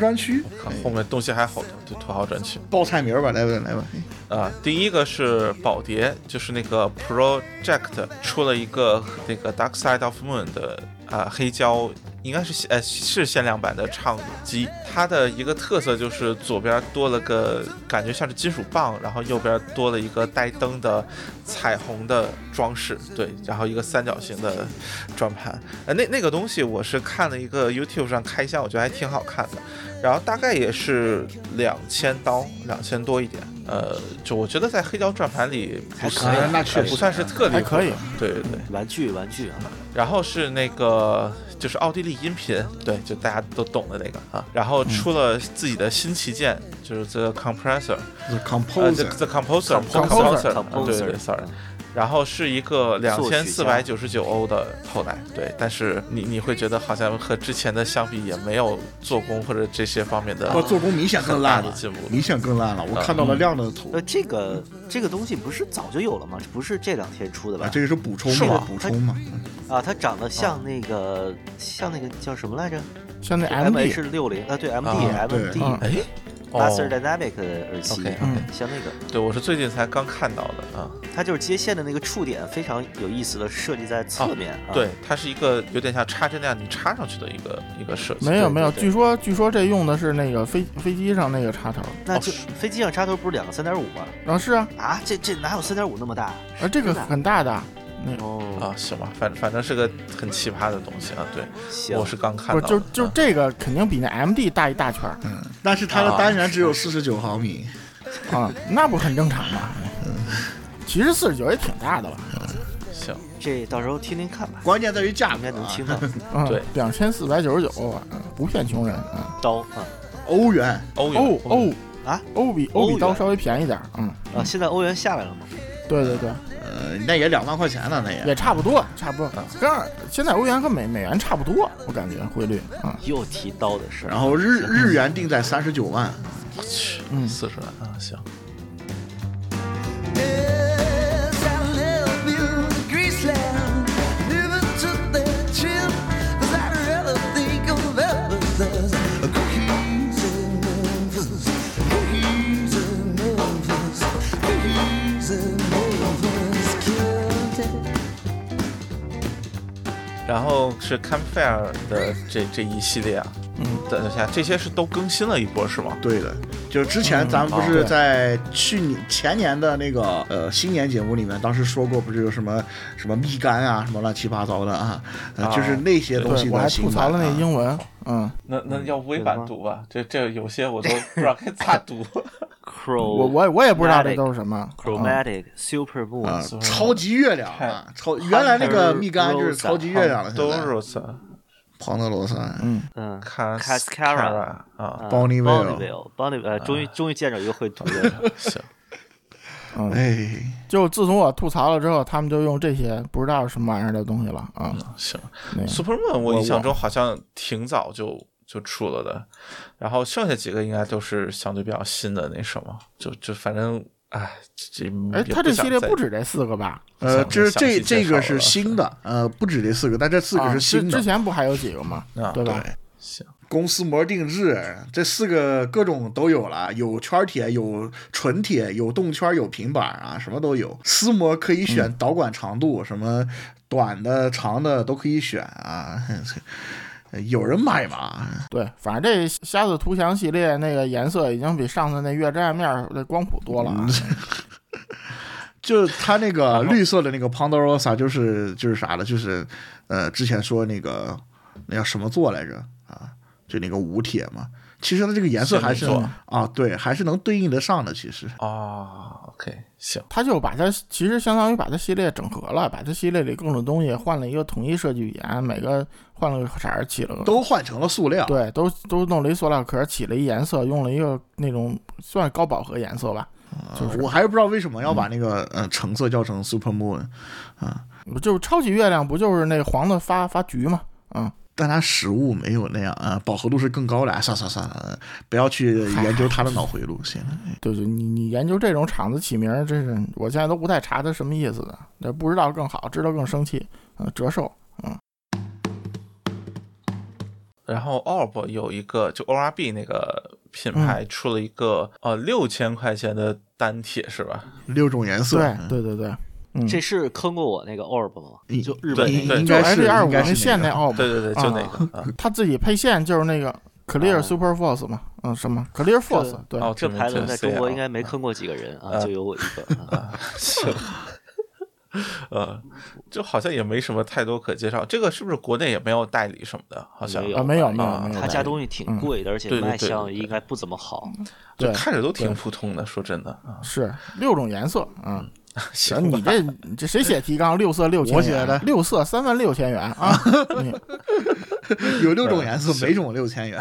专区，看后面东西还好多，就土豪专区报菜名吧，来吧来吧。啊。第一个是宝蝶，就是那个 Project 出了一个那个 Dark Side of Moon 的啊黑胶，应该是限呃是限量版的唱机。它的一个特色就是左边多了个感觉像是金属棒，然后右边多了一个带灯的彩虹的装饰，对，然后一个三角形的转盘。呃，那那个东西我是看了一个 YouTube 上开箱，我觉得还挺好看的。然后大概也是两千刀，两千多一点。呃，就我觉得在黑胶转盘里不是可以那确实不算是特别还可以。对对对。玩具玩具啊，然后是那个就是奥地利音频，对，就大家都懂的那个啊。然后出了自己的新旗舰，就是 The Compressor，The 呃 Composer，，The The Composer，Composer，Composer，对对对，sorry。然后是一个两千四百九十九欧的后来，对，但是你你会觉得好像和之前的相比也没有做工或者这些方面的我做工明显更烂了进步，明显更烂了。我看到了亮的图呃，这个这个东西不是早就有了吗？不是这两天出的吧？啊，这个是补充是吗嘛，补充嘛。啊，它长得像那个像那个叫什么来着像那？M MD H 六零啊，对，M 啊 D M 对 D 嗯哎，Master 哦，Dynamic 的耳机嗯像那个，对我是最近才刚看到的啊。它就是接线的那个触点非常有意思的设计在侧面啊。对，它是一个有点像插针那样你插上去的一个一个设计。没有没有，据说据说这用的是那个飞飞机上那个插头，那就是飞机上插头不是两个三点五吗？啊是啊，啊，这这哪有三点五那么大？啊这个很大的，那个哦，啊，行吧，反反正是个很奇葩的东西啊。对，我是刚看不到的。就就啊。这个肯定比那 MD 大一大圈儿。嗯，但是它的单元只有四十九毫米，啊，那不很正常吗？嗯其实四十九也挺大的了，行，这到时候听听看吧，关键在于价应该格啊。能听到嗯，对，两千四百九十九啊，不骗穷人啊。刀啊欧元，欧元。欧欧啊？欧比欧比刀稍微便宜点，嗯，啊！现在欧元下来了吗？对对对，呃，那也两万块钱呢，那也。也差不多，差不多，跟二现在欧元和美美元差不多，我感觉汇率啊，又提刀的事，然后日日元定在三十九万，我去，嗯。四十万啊，行。然后是 Campfire 的这这一系列啊，嗯，等一下，这些是都更新了一波是吗？对的，就是之前咱们不哦是在去年前年的那个呃新年节目里面，当时说过，不是有什么什么蜜柑啊，什么乱七八糟的啊，呃啊就是那些东西对，我还吐槽了那英文，嗯，那那要微版读吧，这这有些我都不知道该咋读。我我我也不知道这都是什么，啊。Chromatic Super Moon，超级月亮啊，超原来那个蜜柑就是超级月亮了，都现在。Rose 庞德罗萨，嗯，嗯。看 Cascara 啊，Bonneville。Bonneville，Bonneville，呃，终于终于见着一个会读的，行，嗯，哎，就自从我吐槽了之后，他们就用这些不知道是什么玩意儿的东西了啊。行。那个，Superman 我我印象中好像挺早就就出了的，然后剩下几个应该都是相对比较新的那什么，就就反正哎，这哎，它这系列不止这四个吧？呃，想这这这个是新的，呃，不止这四个，但这四个啊是新的之之。前不还有几个吗？啊对吧？对，行，公司膜定制，这四个各种都有了，有圈铁，有纯铁，有动圈，有平板啊，什么都有。丝膜可以选导管长度，什么短的、长的都可以选啊。有人买吗？对，反正这瞎子图强系列那个颜色已经比上次那月之暗面儿的光谱多了啊。就它那个绿色的那个 Pandorosa，就是就是啥了，就是呃，之前说那个那叫什么座来着啊？就那个无铁嘛。其实它这个颜色还是啊，对，还是能对应得上的。其实啊，OK，行，他就把它其实相当于把它系列整合了，把它系列里各种东西换了一个统一设计语言，每个换了个色儿，起了个都换成了塑料。对，都都弄了一塑料壳，起了一颜色，用了一个那种算高饱和颜色吧。就是我还是不知道为什么要把那个呃橙色叫成 Super Moon，不就是超级月亮，不就是那黄的发发橘嘛？嗯，但它实物没有那样啊，饱和度是更高的。哎算算算了，不要去研究它的脑回路，行了。对对，你你研究这种厂子起名儿，真是我现在都不太查它什么意思的，那不知道更好，知道更生气。嗯，折寿，嗯，然后 Orb 有一个就 ORB 那个品嗯牌出了一个、呃六千块钱的单铁是吧？六种颜色，对嗯对对对，嗯，这是坑过我那个 Orb 吗？就日本对对那个就应该是 H 二五零线那 Orb，对对对，就那啊个啊。他自己配线就是那个 Clear 啊 Super Force 嘛，嗯，什么 Clear Force，对，哦，这牌子在中国应该没坑过几个人啊，啊就有我一个。啊行，呃，就好像也没什么太多可介绍。这个是不是国内也没有代理什么的？好像没有啊没有吧没有他家东西挺贵的，而且卖相应该不怎么好。就对看着都挺普通的。说真的啊，是六种颜色，嗯。行行，你这这谁写提纲？六色六千元，我写的六色三万六千元啊！你有六种颜色，每种六千元。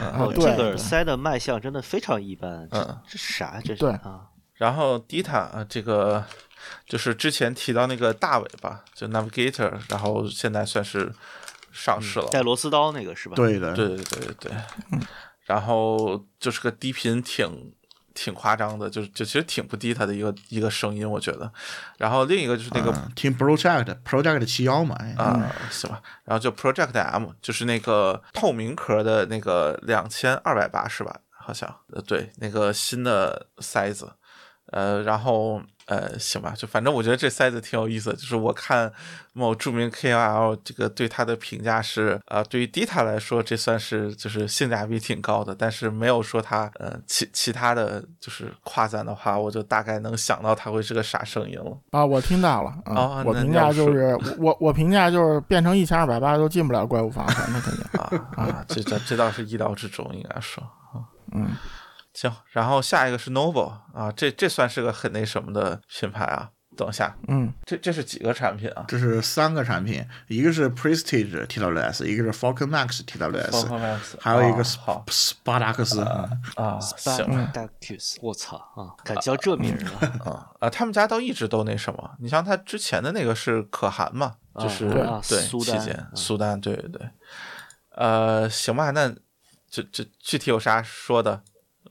啊哦，对这个耳塞的卖相真的非常一般。这嗯这啥？这是对啊？然后 Dita 啊，这个就是之前提到那个大尾巴，就 Navigator，然后现在算是上市了。带螺丝刀那个是吧？，对的，对对对对对，然后就是个低频挺挺夸张的，就是就其实挺不低它的一个一个声音，我觉得。然后另一个就是那个嗯听 Project Project 七幺嘛，哎啊，行吧，然后就 Project M，就是那个透明壳的那个两千二百八十瓦，好像，呃，对，那个新的塞子，呃，然后呃，行吧，就反正我觉得这塞子挺有意思的，就是我看某著名 KOL 这个对他的评价是，呃，对于 Dita 来说，这算是就是性价比挺高的，但是没有说他呃其其他的就是夸赞的话，我就大概能想到他会是个啥声音了。啊，我听到了啊哦，我评价就是我我评价就是变成一千二百八都进不了怪物房产，那肯定。啊啊，这这这倒是意料之中，应该说啊。嗯，行，然后下一个是 Novo 啊，这这算是个很那什么的品牌啊。等一下，嗯，这这是几个产品啊这是三个产品，一个是 Prestige TWS，一个是 Falcon Max？Falcon TWS，还有一个哦 Sp- 好 Spartacus，嗯啊，行 Spartacus，我操啊，敢叫这名儿啊？啊啊，他们家倒一直都那什么，你像他之前的那个是可汗嘛，就是对啊对苏丹期间嗯苏丹，对对对，呃，行吧，那这这具体有啥说的？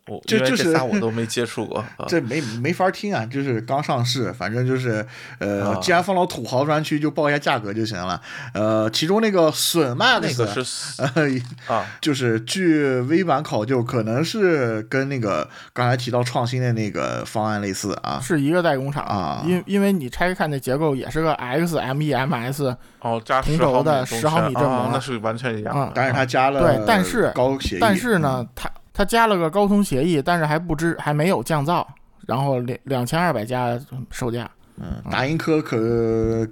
我就就是这仨我都没接触过，啊这没没法听啊，就是刚上市，反正就是呃，啊既然放到土豪专区，就报一下价格就行了。呃，其中那个损 Max，那个是呃，啊 就是据微版考究，可能是跟那个刚才提到创新的那个方案类似啊。是一个代工厂啊因因为你拆开看那结构也是个 XMEMS 哦，加同十毫米轴的十毫米圈振膜哦那是完全一样啊的。但是它加了对但是高协议，但是呢，它它加了个高通协议，但是还不知还没有降噪，然后两两千二百加售价，嗯，达音科可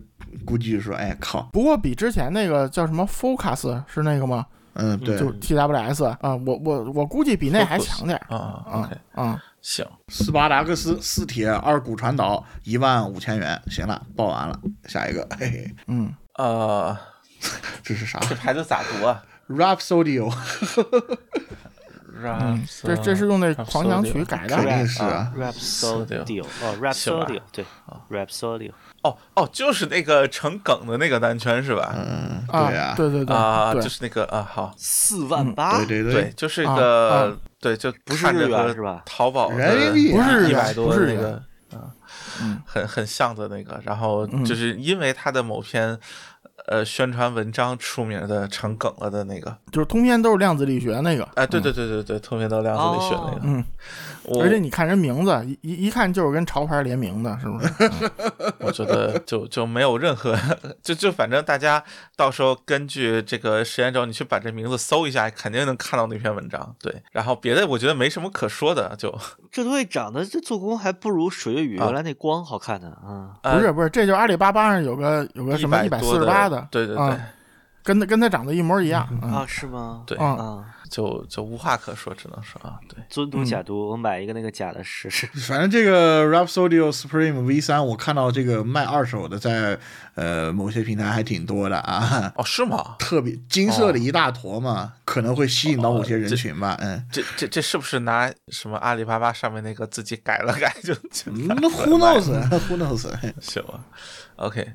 估计说，哎靠，不过比之前那个叫什么 Focus 是那个吗？嗯，对，就 TWS 啊，我我我估计比那还强点儿。啊啊啊，行，斯巴达克斯四铁二骨传导一万五千元，行了，报完了，下一个，嘿嘿，嗯，呃，这是啥？这牌子咋读啊？嗯，这这是用那狂想曲改的。肯，定是啊，Rhapsody 哦行吧，Rhapsody 对，Rhapsody 哦哦，就是那个成梗的那个单圈是吧？嗯，啊对啊，对对对啊，对。就是那个啊，好，四万八对，对对，就是一啊个啊对，就不是日看着和元是吧？淘宝的人民币不是一百多的那个啊嗯，很很像的那个，然后嗯。就是因为它的某篇呃宣传文章出名的成梗了的那个，就是通篇都是量子力学那个，哎，对对对对对，通篇都是量子力学那个，而且你看人名字，一一一看就是跟潮牌联名的，是不是？我觉得就就没有任何，就就反正大家到时候根据这个时间轴，你去把这名字搜一下，肯定能看到那篇文章。对，然后别的我觉得没什么可说的，就这东西长得这做工还不如水月雨啊原来那光好看呢啊！呃不是不是，这就是阿里巴巴上有个有个什么一百四十八的，对对对，啊跟它跟它长得一模一样。嗯啊，是吗？对啊啊，就就无话可说，只能说啊，对，尊嘟嗯假嘟，我买一个那个假的试试。反正这个 Rhapsodio Supreme V 三，我看到这个卖二手的在呃某些平台还挺多的啊，哦，是吗？特别金色的一大坨嘛，可能会吸引到某些人群吧，嗯。这这这是不是拿什么阿里巴巴上面那个自己改了改 就就嗯那 Who knows？Who knows？行吧？OK。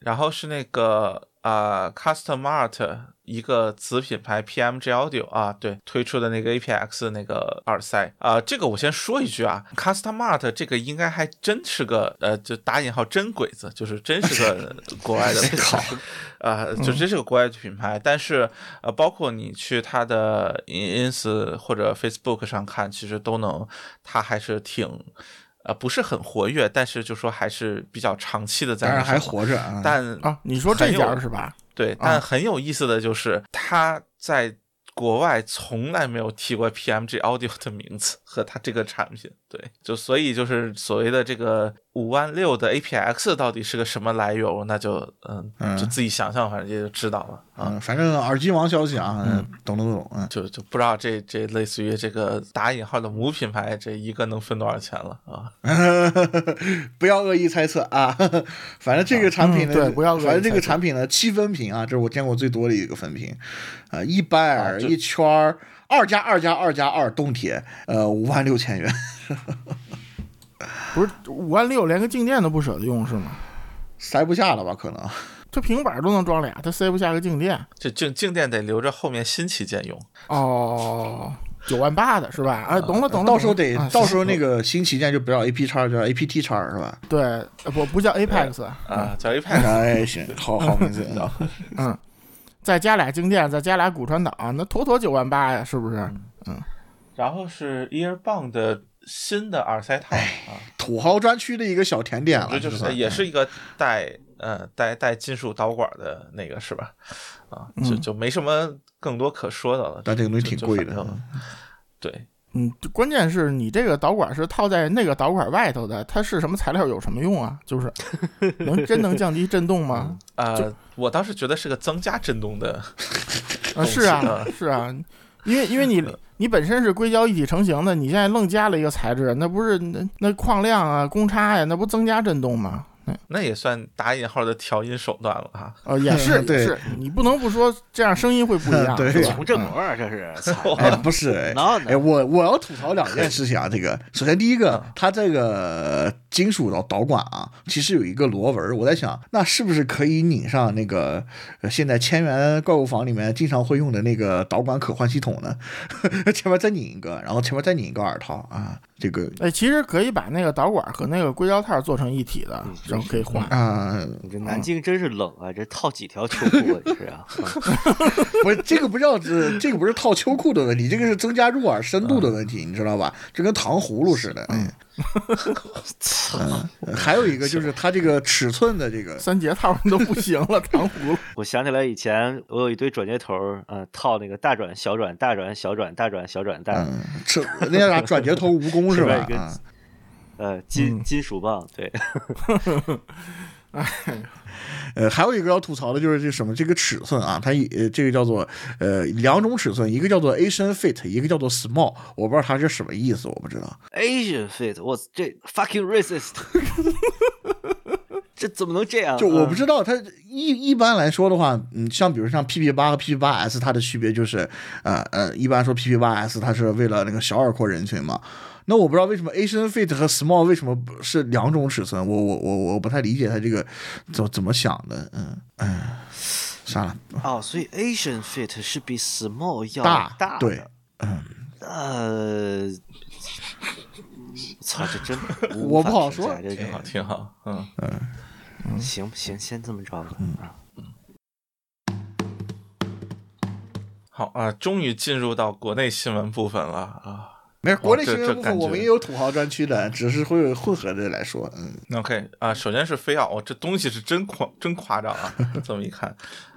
然后是那个啊、呃、，Custom Art 一个子品牌 PMG Audio 啊，对，推出的那个 APX 那个耳塞啊，这个我先说一句啊，Customart 这个应该还真是个呃，就打引号真鬼子，就是真是个 国外的 品牌。啊，就真是个国外的品牌，但是呃，包括你去它的 ins 或者 Facebook 上看，其实都能，它还是挺呃不是很活跃，但是就说还是比较长期的在当然还活着啊。但啊，你说这家是吧？对，但很有意思的就是他在国外从来没有提过 PMG Audio 的名字和它这个产品，对，就所以就是所谓的这个五万六的 APX 到底是个什么来由，那就嗯，就嗯自己想象，反正也就知道了啊。嗯，反正耳机王消息啊，嗯懂懂懂，嗯。就就不知道这这类似于这个打引号的母品牌，这一个能分多少钱了啊？不要恶意猜测啊！反正这个产品呢，嗯对不要恶意反正这个产品呢，七分屏啊，这是我见过最多的一个分屏，啊、一掰耳、啊一圈儿，二加二加二加二动铁，呃，五万六千元。不是五万六，连个静电都不舍得用是吗？塞不下了吧？可能 这平板都能装俩，它塞不下个静电。这静静电得留着后面新旗舰用。哦，九万八的是吧？啊，懂了懂了。到时候得啊到时候那个新旗舰就不叫 AP 叉，叫 APT 叉是吧？对，呃不不叫 Apex，啊，叫 Apex 哎，行，好好名字，嗯，再加俩静电，再加俩骨传导，那妥妥九万八呀，是不是？嗯然后是 Earbond 的新的耳塞套啊，土豪专区的一个小甜点了，这就是也是一个带呃带带金属导管的那个是吧？啊，就就没什么更多可说的了。但这个东西挺贵的就反正对，嗯，关键是你这个导管是套在那个导管外头的，它是什么材料有什么用啊？就是 能真能降低震动吗？呃，我当时觉得是个增加震动的，啊，是啊，是啊，因为因为你 你本身是硅胶一体成型的，你现在愣加了一个材质，那不是那那矿量啊、公差呀、那不增加震动吗？那也算打引号的调音手段了啊！哦，也是 对也是，你不能不说这样声音会不一样，对是吧穷正模啊，这是。不是，哎，哎，我我要吐槽两件事情啊。这个，首先第一个，它这个金属导导管啊，其实有一个螺纹，我在想，那是不是可以拧上那个呃现在千元怪物房里面经常会用的那个导管可换系统呢？前面再拧一个，然后前面再拧一个耳套啊，这个哎，其实可以把那个导管和那个硅胶套做成一体的，然后可以换。啊，你这南京真是冷啊！这套几条秋裤啊？这是啊！不是这个不叫这这个不是套秋裤的问题，这个是增加入耳深度的问题，你知道吧？这跟糖葫芦似的。嗯，嗯还有一个就是它这个尺寸的这个三节套都不行了，糖葫芦。我想起来以前我有一堆转接头，嗯，套那个大转、小转、大转、小转、大转、小转大，嗯，尺那叫啥转接头蜈蚣是 是吧呃，金嗯金属棒，对 呃，还有一个要吐槽的就是这什么这个尺寸啊，它呃这个叫做呃两种尺寸，一个叫做 Asian Fit，一个叫做 Small，我不知道它是什么意思，我不知道。Asian fit，我这 fucking racist，这怎么能这样啊？就我不知道，它一一般来说的话，嗯，像比如像 PP 八和 PP 八 S，它的区别就是，呃呃，一般说 PP 八 S 它是为了那个小耳廓人群嘛。那我不知道为什么 Asian Fit 和 Small 为什么不是两种尺寸，我我我我不太理解他这个怎怎么想的，嗯嗯，算了，哦，所以 Asian fit 是比 small 要大大的对，呃，操，这真 我不好说挺好，挺好，嗯嗯。行行，先这么着吧。嗯好啊，终于进入到国内新闻部分了啊。没事，国内这新闻部分我们也有土豪专区的，只是会有混合的来说，嗯，OK 啊，首先是飞奥，我、这东西是真夸真夸张啊！这么一看，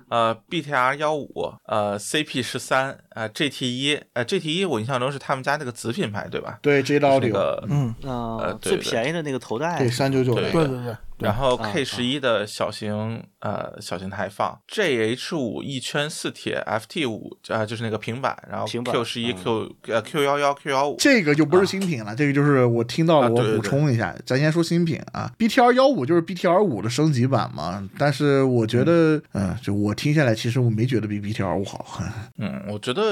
呃，BTR 幺五，呃，CP 十三，呃，GT 一，呃，GT 一我印象中是他们家那个子品牌对吧？对，J 是 Audio，那个，嗯，呃，最便宜的那个头戴，对，三九九对对对对，然后啊 K 十一的小型呃小型台放，JH 五一圈四铁，FT 五啊就是那个平板，然后平板 Q 十一嗯 Q 呃 Q 幺幺 Q 幺五，这个就不是新品了，这个就是我听到了，我补充一下。咱先说新品啊，BTR 幺五就是 BTR 五的升级版嘛，但是我觉得，嗯、就我听下来，其实我没觉得比 BTR 五好。嗯，我觉得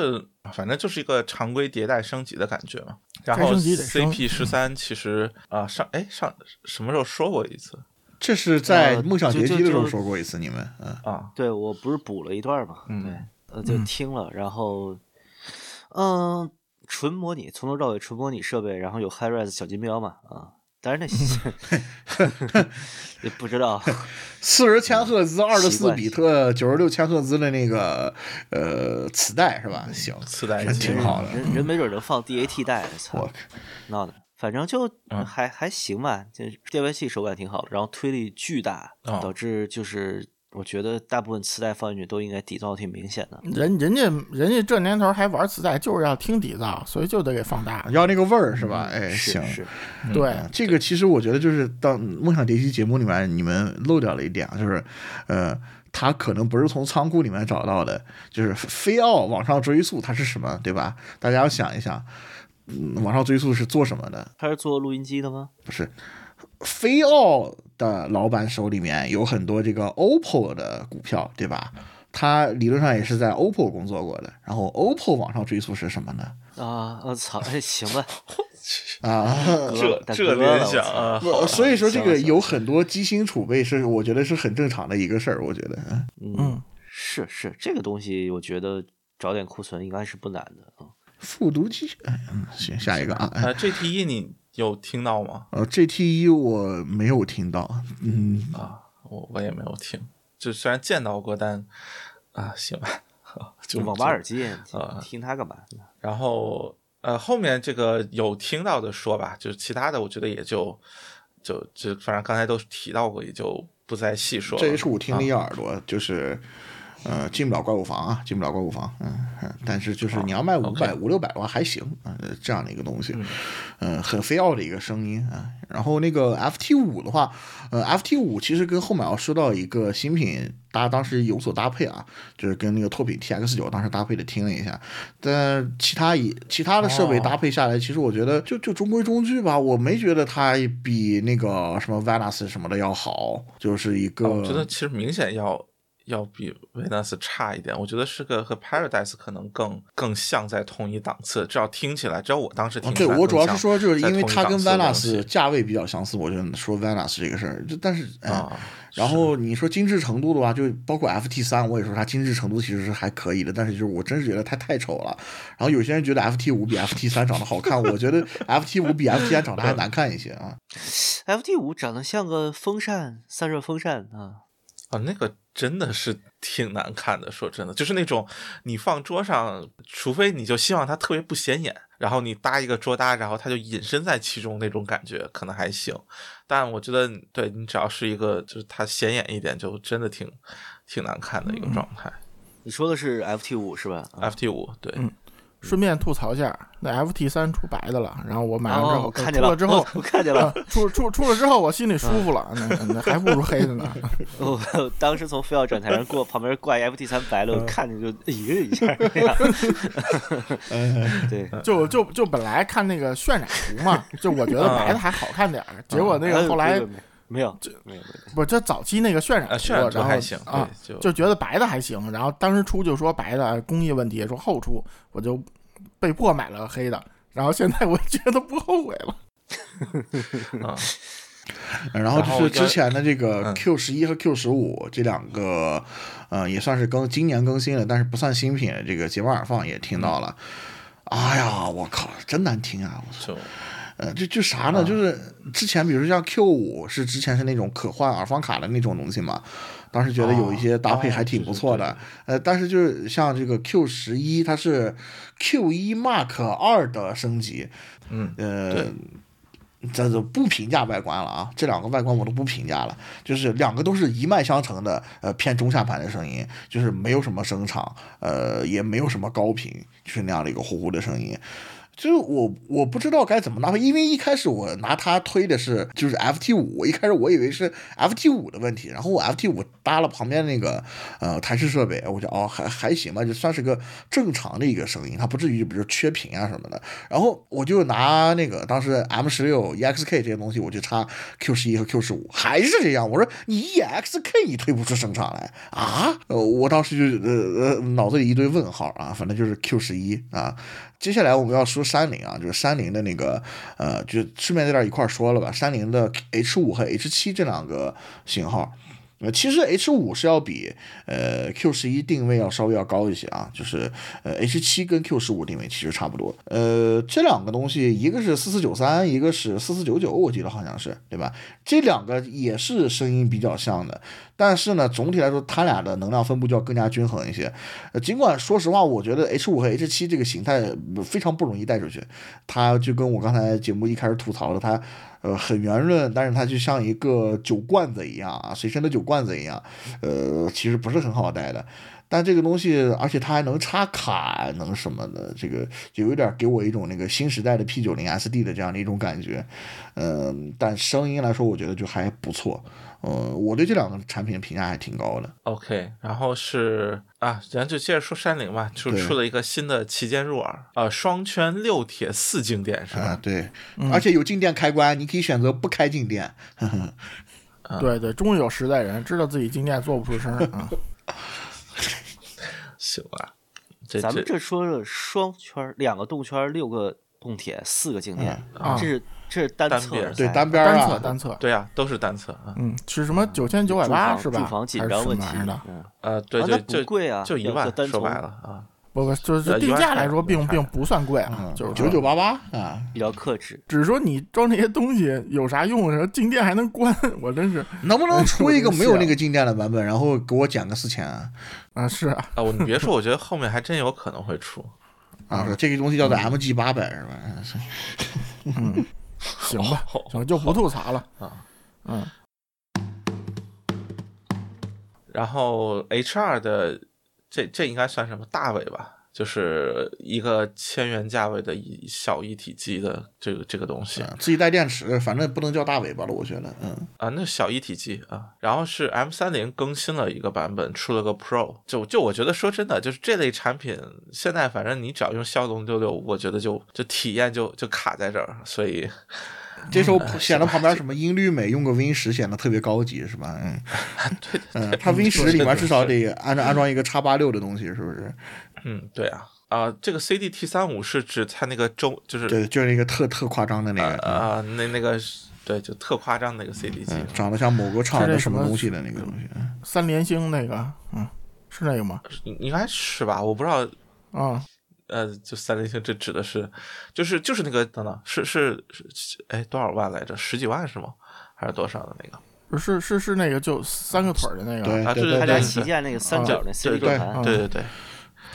反正就是一个常规迭代升级的感觉嘛。然后 CP 十三其实啊、上哎上什么时候说过一次这是在呃梦想就就叠机的时候说过一次，你们，嗯，啊？对我不是补了一段嘛？嗯对，呃，就听了，然后，嗯，纯模拟，从头到尾纯模拟设备，然后有 HiRes 小金标嘛，啊，当然那 也不知道，四十千赫兹、二十四比特、九十六千赫兹的那个呃磁带是吧？行，磁带机挺好的。人人没准能放 DAT 带，操我，闹的，反正就嗯还还行吧，就电玩器手感挺好的，然后推力巨大，哦导致就是我觉得大部分磁带放进去都应该底噪挺明显的。人人家人家这年头还玩磁带，就是要听底噪，所以就得给放大。要那个味儿是吧？哎，行。对，啊这个其实我觉得就是到梦想碟机节目里面你们漏掉了一点啊，就是呃，它可能不是从仓库里面找到的，就是非要往上追溯它是什么，对吧？大家要想一想，嗯，往上追溯是做什么的？他是做录音机的吗？不是，飞奥的老板手里面有很多这个 OPPO 的股票，对吧？他理论上也是在 OPPO 工作过的，然后 OPPO 往上追溯是什么呢？啊，我操，哎，行吧，啊，这这联想啊，不所以说这个有很多机芯储备是，我觉得是很正常的一个事儿。我觉得，嗯是是，这个东西我觉得找点库存应该是不难的啊。复读机，哎嗯，行，下一个啊，啊，这题你有听到吗？呃，GT 一我没有听到，嗯，啊，我我也没有听，就虽然见到过，但啊，行吧，就网吧耳机，啊听它干嘛？然后呃，后面这个有听到的说吧，就是其他的，我觉得也就就就反正刚才都提到过，也就不再细说了。这一是我听了一啊耳朵，就是。呃，进不了怪物房啊，进不了怪物房，嗯，嗯但是就是你要卖五百、五六百的话还行啊、呃这样的一个东西，嗯。嗯，很非奥的一个声音啊。然后那个 FT 五的话，呃，FT 五其实跟后面要说到一个新品，大家当时有所搭配啊，就是跟那个拓品 TX 九当时搭配的听了一下，但其他一其他的设备哦。搭配下来，其实我觉得就就中规中矩吧，我没觉得它比那个什么 Venus 什么的要好，就是一个，啊我觉得其实明显要要比 Venus 差一点，我觉得是个和 Paradise 可能更更像在同一档次，至少听起来，只要我当时听啊对起来我主要是说，就是因为它跟 Venus 价位比较相似，我就说 Venus 这个事儿。就但是，哎，啊，然后你说精致程度的话，就包括 FT 三，我也说它精致程度其实是还可以的，但是就是我真是觉得它太丑了。然后有些人觉得 FT 五比 FT 三长得好看，我觉得 FT 五比 FT 三长得还难看一些啊。FT 五长得像个风扇，散热风扇啊。啊，那个真的是挺难看的。说真的，就是那种你放桌上，除非你就希望它特别不显眼，然后你搭一个桌搭，然后它就隐身在其中那种感觉，可能还行。但我觉得，对你只要是一个就是它显眼一点，就真的挺挺难看的一个状态。你说的是 FT 五是吧？啊 FT 五对，顺便吐槽一下，那 FT 三出白的了，然后我买完之哦，后，我看见了出了之后，我看见啊了。出出出了之后，我心里舒服了，那那还不如黑的呢。我当时从非要转台上过，旁边挂 FT 三白了，我看着就咦了一下。对，就就就本来看那个渲染图嘛，就我觉得白的还好看点儿，结果那哎个后来没有没有没有，不是这早期那个渲染渲染然后还行，啊，就就觉得白的还行，然后当时出就说白的工艺问题，说后出，我就被迫买了黑的，然后现在我觉得不后悔了。啊，然后就是之前的这个嗯 Q 十一和 Q 十五这两个，呃，也算是更今年更新了，但是不算新品，这个节目耳放也听到了。哎呀，我靠，真难听啊！我操，就呃，就就啥呢？就是之前比如说像 Q 五是之前是那种可换耳放卡的那种东西嘛，当时觉得有一些搭配还挺不错的。呃，但是就是像这个 Q 十一，它是 Q 一 Mark 二的升级，嗯，呃对。这就不评价外观了啊，这两个外观我都不评价了，就是两个都是一脉相承的，呃，偏中下盘的声音，就是没有什么声场，呃，也没有什么高频，就是那样的一个呼呼的声音。就是我我不知道该怎么搭配，因为一开始我拿它推的是就是 FT 五，我一开始我以为是 FT 五的问题，然后我 FT 五搭了旁边那个呃台式设备，我就哦还还行吧，就算是个正常的一个声音，它不至于比如缺频啊什么的。然后我就拿那个当时 M 十六 EXK 这些东西，我就插 Q 十一和 Q 十五，还是这样。我说你 EXK 你推不出声场来啊？呃，我当时就呃呃脑子里一堆问号啊，反正就是 Q 十一啊。接下来我们要说山林啊，就是山林的那个呃，就顺便在这儿一块说了吧，山林的 H 五和 H 七这两个型号。呃，其实 H 五是要比呃 Q 十一定位要稍微要高一些啊，就是呃 H 七跟 Q 十五定位其实差不多。呃，这两个东西一个是四四九三，一个是四四九九，我记得好像是对吧？这两个也是声音比较像的，但是呢，总体来说它俩的能量分布就要更加均衡一些。呃，尽管说实话，我觉得 H 五和 H 七这个形态非常不容易带出去，它就跟我刚才节目一开始吐槽的，它呃很圆润，但是它就像一个酒罐子一样啊，随身的酒罐子一样，呃，其实不是很好带的。但这个东西，而且它还能插卡，能什么的，这个就有点给我一种那个新时代的 P 九零 SD 的这样的一种感觉。嗯、但声音来说，我觉得就还不错。嗯、我对这两个产品的评价还挺高的。OK，然后是啊，咱就接着说山灵吧，就出了一个新的旗舰入耳啊，双圈六铁四静电是啊，吧？对，而且有静电开关，你可以选择不开静电。呵 呵对对，终于有实在人知道自己静电做不出声儿啊。行吧，这咱们这这说了双圈儿，两个动圈儿，六个动铁，四个静电，啊这是这是单侧的对，单边儿单侧啊，单侧，对啊、都是单侧啊。嗯，是什么九千九百八是吧？住房紧还是张问题什么玩意儿的？嗯，呃，对，就就贵啊就一万说白了啊，不不，就是呃定价来说，并并不算贵啊，就是九九八八啊，比较克制。只是说你装这些东西有啥用？然后静电还能关，我真是 能不能出一个没有那个静电的版本，然后给我减个四千啊？啊，是啊，啊，我你别说，我觉得后面还真有可能会出。啊，是这个东西叫做 MG 八百是吧？嗯行吧，行就不吐槽了。啊。嗯，然后 HR 的这这应该算什么？大尾吧？就是一个千元价位的一小一体机的这个这个东西啊自己带电池，反正不能叫大尾巴了，我觉得，嗯，啊，那小一体机啊。然后是 M 三零更新了一个版本，出了个 Pro。就就我觉得说真的，就是这类产品现在反正你只要用骁龙六六，我觉得就就体验就就卡在这儿，所以 这时候 显得旁边什么音律美用个 Win 十显得特别高级，是吧？嗯，对嗯，它 Win 十里面至少得安装安装一个叉八六的东西，是不是？嗯，对啊。啊、这个 CDT 三五是指它那个周，就是对，就是那个特特夸张的那个，啊、那那个对，就特夸张那个 CD 机。嗯，长得像某个厂的什么什么东西的那个东西。嗯三连星那个，嗯，是那个吗？应应该是吧？我不知道，啊，呃，就三连星这指的是，就是就是那个等等，是是是，哎，多少万来着？十几万是吗？还是多少的那个？不是是是那个就三个腿儿的那个，啊，对对对家旗舰那个三角那键盘，对对对，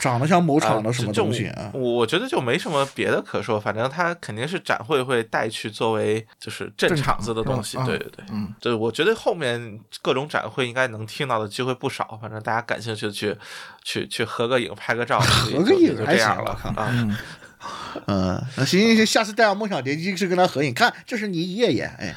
长得像某啊厂的什么就东西啊？我我觉得就没什么别的可说，反正它肯定是展会会带去作为就是镇镇场场子的东西，对对对。嗯，对，我觉得后面各种展会应该能听到的机会不少，反正大家感兴趣的去去去合个影、拍个照，合个影就这样了啊。嗯，嗯，那行行行，下次带上梦想蝶机是跟他合影，看这是你爷爷，哎，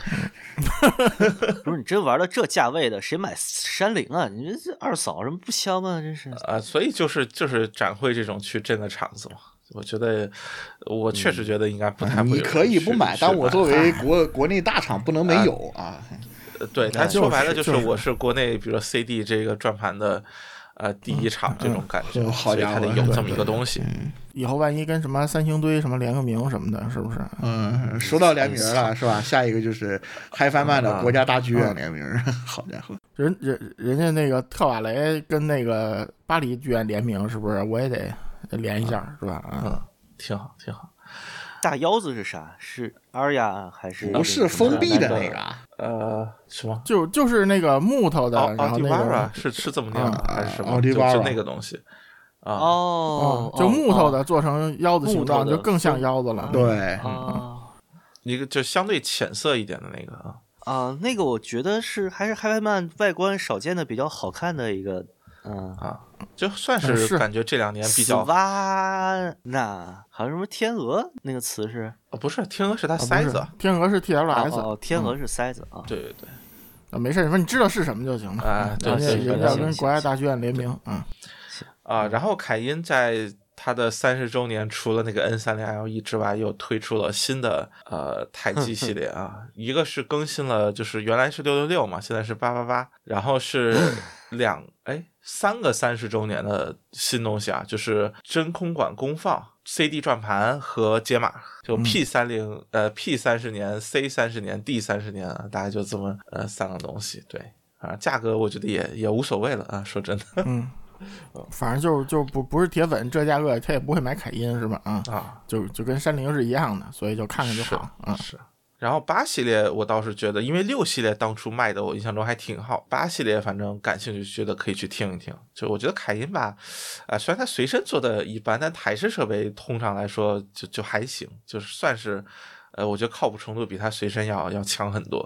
不是你真玩到这价位的，谁买山灵啊？你这这二嫂什么不香吗？真是。啊，所以就是就是展会这种去镇的场子嘛，我觉得我确实觉得应该不太你可以不买，但我作为买国国内大厂不能没有啊。呃对，他说白了就是就是我是国内比如说 CD 这个转盘的呃第一场这种感觉，嗯好所以他得家伙有这么一个东西。以后万一跟什么三星堆什么联个名什么的，是不是？嗯，说到联名了是吧？下一个就是嗨翻曼的国家大剧院联名，好家伙，人人人家那个特瓦雷跟那个巴黎剧院联名，是不是？我也得连一下，是吧？啊，嗯，挺好，挺好。大腰子是啥？是阿雅还是不是封闭的那个啊，呃，什么？就就是那个木头的，奥然后那个是是这么念的啊还是什么？就是那个东西啊。哦哦，，就木头的的做成腰子形状，木头的就更像腰子了。对，啊一个就相对浅色一点的那个啊，啊，那个我觉得是还是海派曼外观少见的比较好看的一个，嗯啊，就算嗯是是感觉这两年比较，哇，那好像什么天鹅那个词是哦不是天鹅是它塞子，天鹅是 TLS，哦哦，天鹅是塞子啊，对对对，啊没事，你说你知道是什么就行了。啊对人家对人家跟国外大剧院联名，嗯，啊，然后凯因在它的三十周年，除了那个 N 三零 LE 之外，又推出了新的呃台 机系列啊，一个是更新了，就是原来是六六六嘛，现在是八八八，然后是两 哎三个三十周年的新东西啊，就是真空管功放。CD 转盘和解码，就 P 三零、呃 P 三十年、C 三十年、D 三十年啊，大概就这么呃三个东西。对，啊，价格我觉得也也无所谓了啊，说真的 嗯，反正就是就不不是铁粉，这价格他也不会买凯音是吧？啊，啊，就就跟山灵是一样的，所以就看看就是好。嗯，是。然后八系列我倒是觉得，因为六系列当初卖的我印象中还挺好，八系列反正感兴趣，觉得可以去听一听。就我觉得凯音吧，啊、虽然它随身做的一般，但台式设备通常来说就就还行，就是算是，呃，我觉得靠谱程度比它随身要要强很多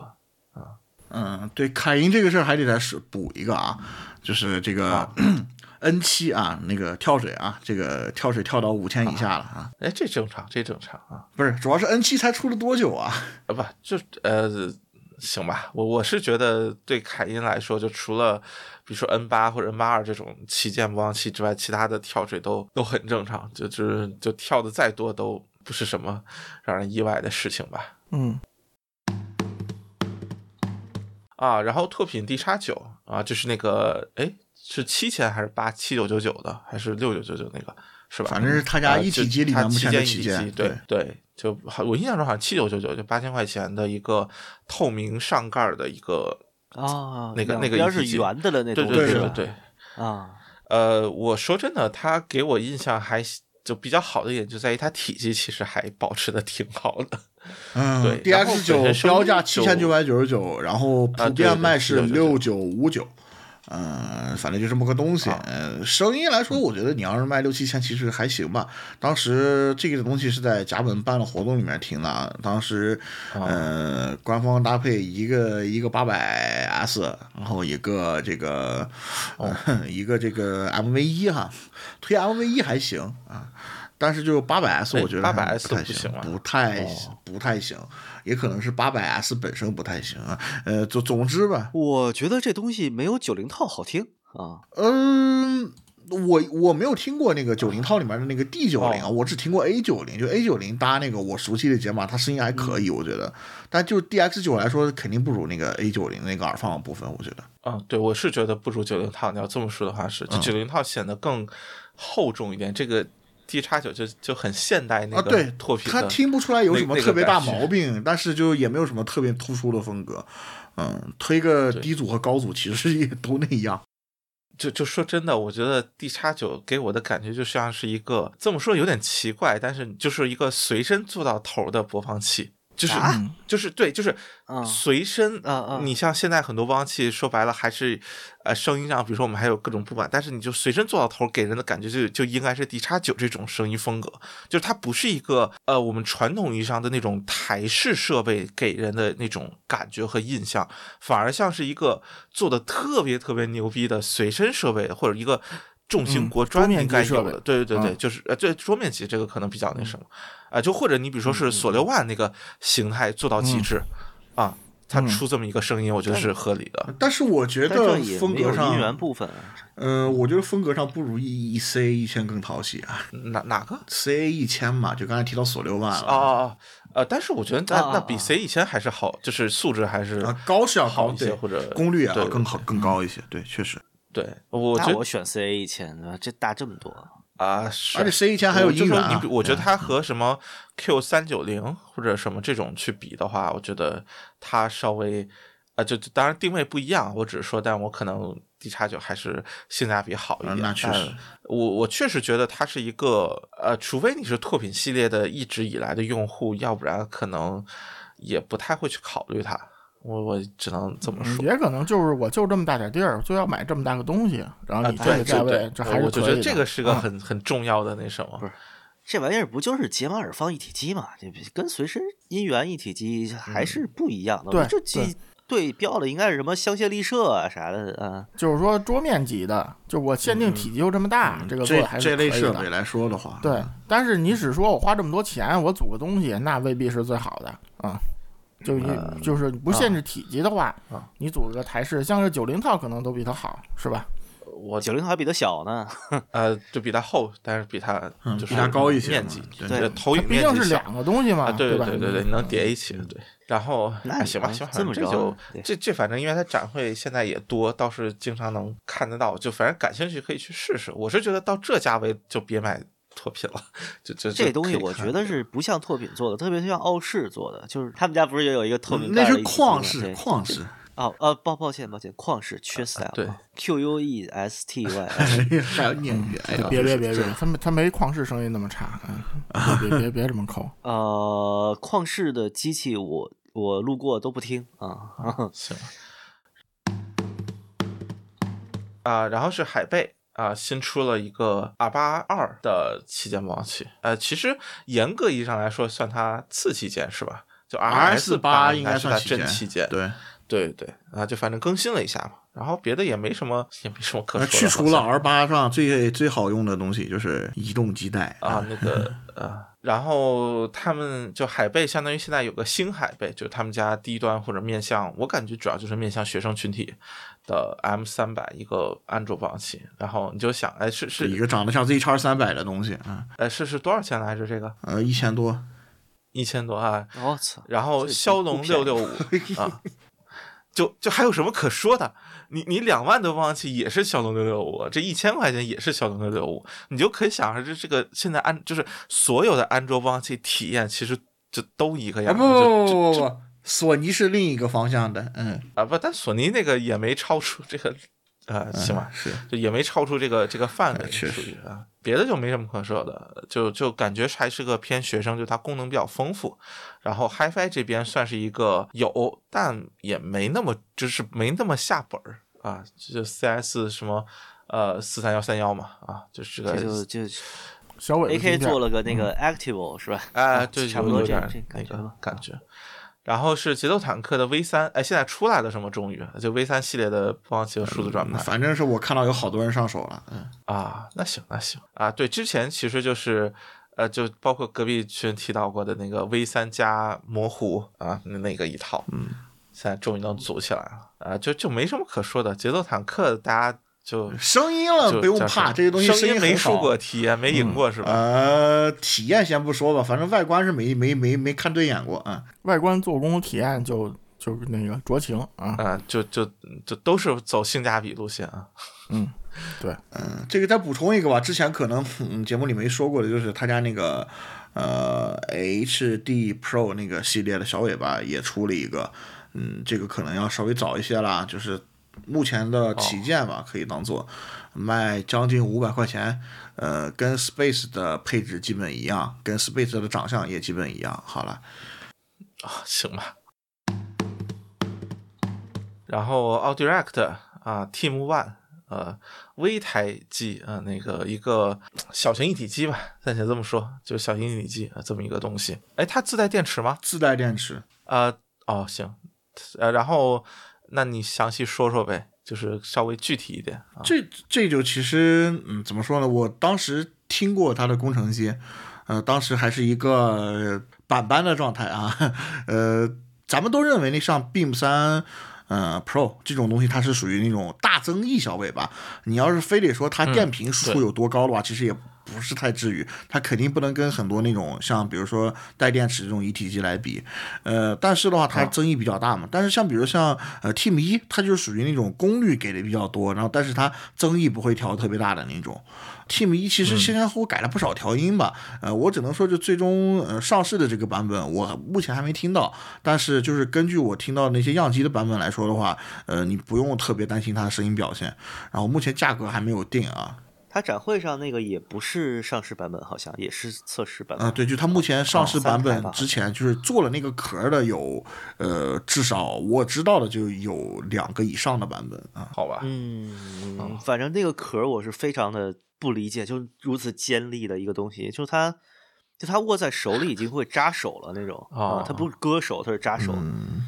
啊。嗯，对，凯音这个事儿还得再是补一个啊，就是这个、啊 N 七啊，那个跳水啊，这个跳水跳到五千以下了啊，哎，这正常，这正常啊。不是，主要是 N 七才出了多久啊？啊不，就呃，行吧，我我是觉得对凯因来说，就除了比如说 N 八或者 N 八二这种旗舰播放器之外，其他的跳水都都很正常，就就是就跳的再多都不是什么让人意外的事情吧。嗯啊，然后拓品 D 叉九啊，就是那个哎是七千还是八七九九九的，还是六九九九那个是吧？反正是他家啊一体机里面目前的旗舰舰一体机，对对，就好，我印象中好像七九九九就八千块钱的一个透明上盖的一个啊，那个那个一体机圆的了，那对对东西对对对，啊，呃，我说真的，它给我印象还就比较好的一点就在于它体积其实还保持的挺好的。嗯对然后，DX 九标价就七千九百九十九，然后普遍卖是六7999九五九。嗯，反正就这么个东西。啊嗯，声音来说，我觉得你要是卖六七千，其实还行吧。当时这个东西是在甲本办的活动里面听的，当时啊呃，官方搭配一个一个八百 S，然后一个这个、哦 一个这个 MV 一哈，推 MV 一还行啊。但是就八百 S，哎我觉得八百 S 不太不行吗不太哦不太行，也可能是八百 S 本身不太行啊。呃，总总之吧，我觉得这东西没有九零套好听啊。嗯，我我没有听过那个九零套里面的那个 D 九零啊，哦我只听过 A 九零，就 A 九零搭那个我熟悉的解码，它声音还可嗯以，我觉得。但就 DX 九来说，肯定不如那个 A 九零那个耳放的部分，我觉得。啊，对，我是觉得不如九零套。你要这么说的话是，九零套显得更厚重一点。这个 D 叉九就就很现代那啊，个对拓，品的它听不出来有什么特别大毛病，但是就也没有什么特别突出的风格。嗯，推个低组和高组其实也都那样。就就说真的，我觉得 D 叉九给我的感觉就像是一个这么说有点奇怪，但是就是一个随身做到头的播放器，就是、啊就是对，就是啊随身。你像现在很多播放器，说白了还是呃声音上，比如说我们还有各种不满，但是你就随身做到头，给人的感觉就就应该是 D 叉九这种声音风格，就是它不是一个呃我们传统意义上的那种台式设备给人的那种感觉和印象，反而像是一个做的特别特别牛逼的随身设备，或者一个重型嗯国专应该级设备有的。对对对对，嗯就是呃对桌面级这个可能比较那什么啊、就或者你比如说是索六万那个形态做到极致、啊，它嗯出这么一个声音，我觉得是合理的。但是我觉得风格上音源部分啊。嗯，我觉得风格上不如 E E C 一千更讨喜啊哪哪个？，C A 一千嘛，就刚才提到索六万了哦哦哦，呃，但是我觉得那啊啊那比啊 C 以前还是好，就是素质还是啊，高是要高，好一些，或者功率也对要更好更高一些，对，确实。对，我觉得那我选 CA 一千，对吧？这大这么多，啊，是而且 C 一千还有我就音源啊说你比，我觉得嗯它和什么 Q 三九零或者什么这种去比的话，我觉得它稍微呃，就就当然定位不一样，我只是说，但我可能 D 叉九还是性价比好一啊点。那确实我我确实觉得它是一个呃，除非你是拓品系列的一直以来的用户，要不然可能也不太会去考虑它。我我只能这么嗯说。也可能就是我就这么大点地儿，就要买这么大个东西，然后啊，你这对个价位对对，这还是我就觉可以的得这个是个啊很很重要的那什么不。是这玩意儿不就是解码耳放一体机嘛？这跟随身音源一体机还是不一样的。对这机对标的应该是什么香榭丽舍啊啥的啊。就是说桌面级的，就我限定体积又这么大，这个做这的还是这类可以的设备来说的话，对，但是你只说我花这么多钱，我组个东西，那未必是最好的啊。就一就是不限制体积的话啊，你组个台式，像是九零套可能都比它好，是吧？我九零还比它小呢，呃，就比它厚，但是比它就是嗯比它高一些嘛面积，对这投它影毕竟是两个东西嘛，啊，对吧？对对对，你能叠一起，对。然后那哎，行吧你行吧，这么着这这反正因为它展会现在也多，倒是经常能看得到，就反正感兴趣可以去试试。我是觉得到这价位就别买拓品了，就就这东西我觉得是不像拓品做的，特别像傲视做的，就是他们家不是也有一个透明嗯那是旷世旷 世，哦呃，抱抱歉抱歉，旷世缺 style，对，Q U E S T Y，还要念语，哎呀，别别别别，他没他没旷世声音那么差，嗯，别别别别这么抠。呃，旷世的机器我我路过都不听啊，行。啊，然后是海贝啊，新出了一个 R 八二的旗舰播放器。呃，其实严格意义上来说，算它次旗舰是吧？就 RS 八应该是它算旗舰正旗舰。对，对对啊，就反正更新了一下嘛。然后别的也没什么，也没什么可说的。去除了 R 八上最最好用的东西就是移动基带啊，那个呃，然后他们就海贝，相当于现在有个新海贝，就是他们家低端或者面向，我感觉主要就是面向学生群体的 M 三百一个安卓播放器。然后你就想，哎，是是一，个长得像 Z 叉三百的东西啊，哎是是多少钱来着？这个呃，一千多，一千多啊。我操，然后骁龙六六五啊，就就还有什么可说的？你你两万的播放器也是骁龙六六五，这一千块钱也是骁龙六六五，你就可以想象这这个现在安就是所有的安卓播放器体验其实就都一个啊样子，不不不就就不不，索尼是另一个方向的，嗯，啊不，但索尼那个也没超出这个啊，行吧，是就也没超出这个这个范围，哎确属于啊，别的就没什么可说的，就就感觉还是个偏学生，就它功能比较丰富。然后 HiFi 这边算是一个有，但也没那么就是没那么下本儿啊，就 CS 什么呃四三幺三幺嘛啊，就是这这就就小伟 A K 做了个那个 Active 是吧？哎啊对，差不多这有有点这那个感觉吧。然后是节奏坦克的 V 三，哎，现在出来了什么？终于就 V 三系列的播放器和数字转盘。反正是我看到有好多人上手了，嗯，啊，那行那行啊，对，之前其实就是呃，就包括隔壁群提到过的那个 V 三加模糊啊，那那个一套，嗯，现在终于能组起来了啊，就就没什么可说的。节奏坦克大家就声音了不用怕，这些东西声没音很好输过，体验没赢过是吧？呃，体验先不说吧，反正外观是没没没没看对眼过啊。外观、做工、体验就就是那个酌情啊。啊，就就就都是走性价比路线啊。嗯，对，嗯，这个再补充一个吧，之前可能、嗯、节目里没说过的，就是他家那个呃 HD Pro 那个系列的小尾巴也出了一个，嗯，这个可能要稍微早一些啦，就是目前的旗舰吧，可以当做卖将近五百块钱，呃，跟 Space 的配置基本一样，跟 Space 的长相也基本一样。好了，啊，行吧。然后 AuDirect 啊，Team One 呃，微台机啊、呃，那个一个小型一体机吧，暂且这么说，就是小型一体机啊，这么一个东西。哎，它自带电池吗？自带电池，啊、哦，行，呃，然后那你详细说说呗，就是稍微具体一点啊。这这就其实，嗯，怎么说呢？我当时听过他的工程机，呃，当时还是一个板板的状态啊，呃，咱们都认为那上 BIM 三。呃，Pro 这种东西它是属于那种大增益小尾巴，你要是非得说它电瓶输出有多高的话，其实也不是太至于，它肯定不能跟很多那种像比如说带电池这种一体机来比，呃，但是的话它增益比较大嘛。但是像比如像呃 Team 一，它就是属于那种功率给的比较多，然后但是它增益不会调特别大的那种。Team 一其实前前后后改了不少调音吧，呃，我只能说就最终呃上市的这个版本，我目前还没听到，但是就是根据我听到那些样机的版本来说的话，呃，你不用特别担心它的声音表现，然后目前价格还没有定啊，它展会上那个也不是上市版本，好像也是测试版本。啊，对，就它目前上市版本之前就是做了那个壳的有，呃，至少我知道的就有两个以上的版本啊。好吧，嗯，反正那个壳儿我是非常的不理解，就如此尖利的一个东西，就是它，就它握在手里已经会扎手了那种哦啊，它不是割手，它是扎手，嗯，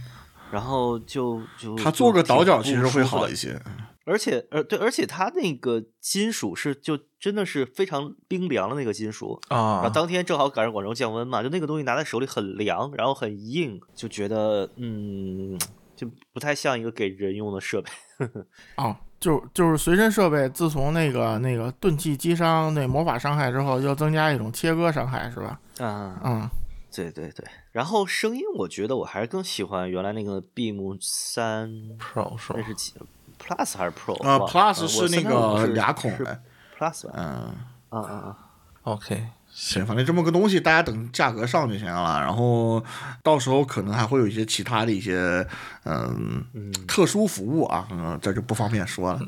然后就就它做个倒角其实会好。一些。而且，呃，对，而且它那个金属是就真的是非常冰凉的那个金属，然后啊，当天正好赶上广州降温嘛，就那个东西拿在手里很凉，然后很硬，就觉得嗯，就不太像一个给人用的设备。哦，就就是随身设备，自从那个那个钝器击伤那魔法伤害之后，又增加一种切割伤害，是吧？啊，嗯，对对对。然后声音，我觉得我还是更喜欢原来那个 Beam 三，Pro 是吧？那是几 Plus 还是 Pro？呃，Plus 是那个是是俩孔的，Plus 吧？嗯，啊啊啊！OK，行，反正这么个东西，大家等价格上就行了。然后到时候可能还会有一些其他的一些嗯嗯，特殊服务啊，嗯，这就不方便说了。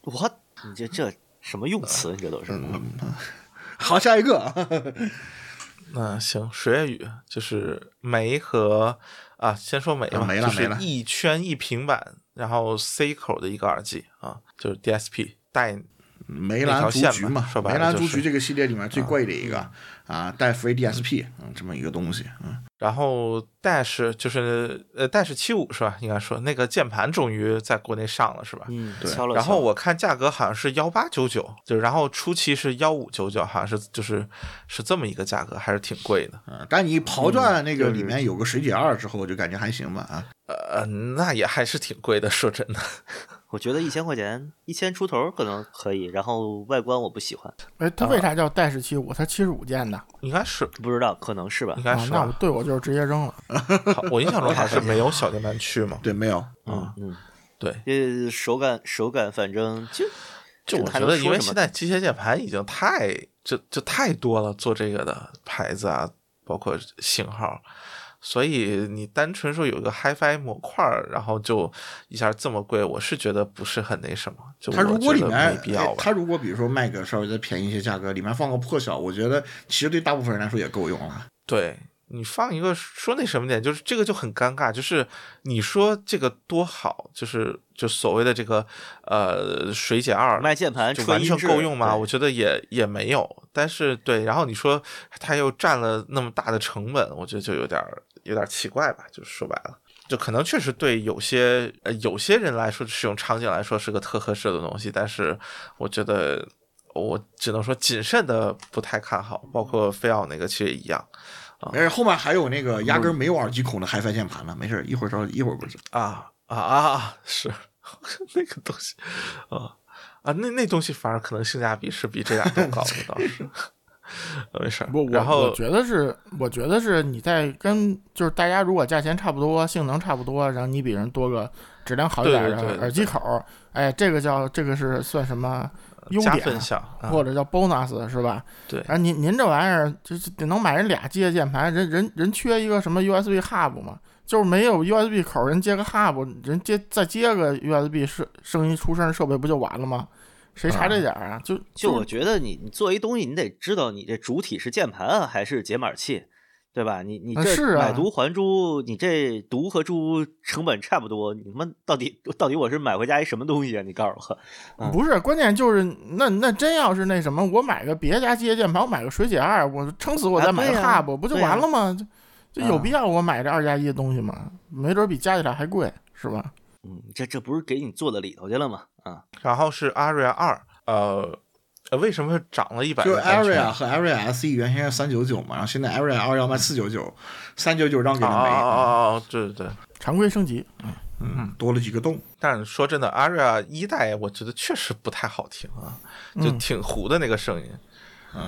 我我你这这什么用词？你这都是。好，下一个，那行，水月雨就是梅和啊，先说梅吧，啊没了就是没了一圈一平板，然后 C 口的一个耳机啊，就是 DSP 带梅兰竹菊嘛，说白梅了就是兰竹菊这个系列里面最贵的一个啊，带 Free DSP，嗯，这么一个东西，嗯，然后 Dash 就是呃 Dash 七五是吧？应该说那个键盘终于在国内上了是吧？嗯，对敲了然后我看价格好像是幺八九九，就然后初期是幺五九九，好像是就是是这么一个价格，还是挺贵的。嗯但你刨断那个里面有个水解二之后，就感觉还行吧，啊，呃，那也还是挺贵的，说真的。我觉得一千块钱，一千出头可能可以。然后外观我不喜欢，哎，它为啥叫带式七五？它七十五键的应该是，不知道可能是吧应？该啊，是吧。那我对我就是直接扔了。好我印象中还是没有小键盘区嘛。对，没有，嗯，嗯，对，呃，手感手感反正就就我觉得，因为现在机械键盘已经太就就太多了，做这个的牌子啊，包括型号，所以你单纯说有一个 HiFi 模块儿，然后就一下这么贵，我是觉得不是很那什么。就它如果里面没必要它如果比如说卖个稍微再便宜一些价格，里面放个破晓，我觉得其实对大部分人来说也够用了。对你放一个说那什么点，就是这个就很尴尬，就是你说这个多好，就是就所谓的这个呃水解二卖键盘就完全够用吗？我觉得也也没有。但是对，然后你说它又占了那么大的成本，我觉得就有点儿有点儿奇怪吧。就是说白了，就可能确实对有些呃有些人来说，使用场景来说是个特合适的东西，但是我觉得我只能说谨慎的不太看好，包括菲奥那个其实也一样。没事，后面还有那个压根儿没有耳机孔的 HiFi 键盘呢，没事，一会儿稍一会儿不是。啊啊啊！是 那个东西啊啊，那那东西反而可能性价比是比这俩都高的，倒 是。呃没事儿不，，我然后我觉得是，我觉得是你在跟就是大家如果价钱差不多，性能差不多，然后你比人多个质量好一点的耳机口，哎，这个叫这个是算什么优点加分项，啊或者叫 bonus 是吧？对啊您您这玩意儿就是得能买人俩机械键盘，人人人缺一个什么 USB hub 嘛，就是没有 USB 口，人接个 hub，人接再接个 USB 声声音出声设备不就完了吗？谁查这点儿啊？就就我觉得你你做一东西，你得知道你这主体是键盘啊还是解码器，对吧？你你这啊是啊买椟还珠，你这椟和珠成本差不多，你他妈到底到底我是买回家一什么东西啊？你告诉我，嗯不是，关键就是那那真要是那什么，我买个别家机械键盘，我买个水解二，我撑死我啊再买个 hub，、不就完了吗？就就有啊必要我买这二加一的东西吗？没准比加起来还贵，是吧？嗯，这这不是给你做到里头去了吗？啊，然后是 Aria 二，呃，呃为什么涨了一百？就 Area 和 Area SE 原先是三九九嘛，然后现在 Area 二要卖四九九，三九九让给了梅，啊啊啊！对对对。常规升级，嗯嗯，多了几个洞。但是说真的，Aria 一代我觉得确实不太好听啊，就嗯挺糊的那个声音。嗯，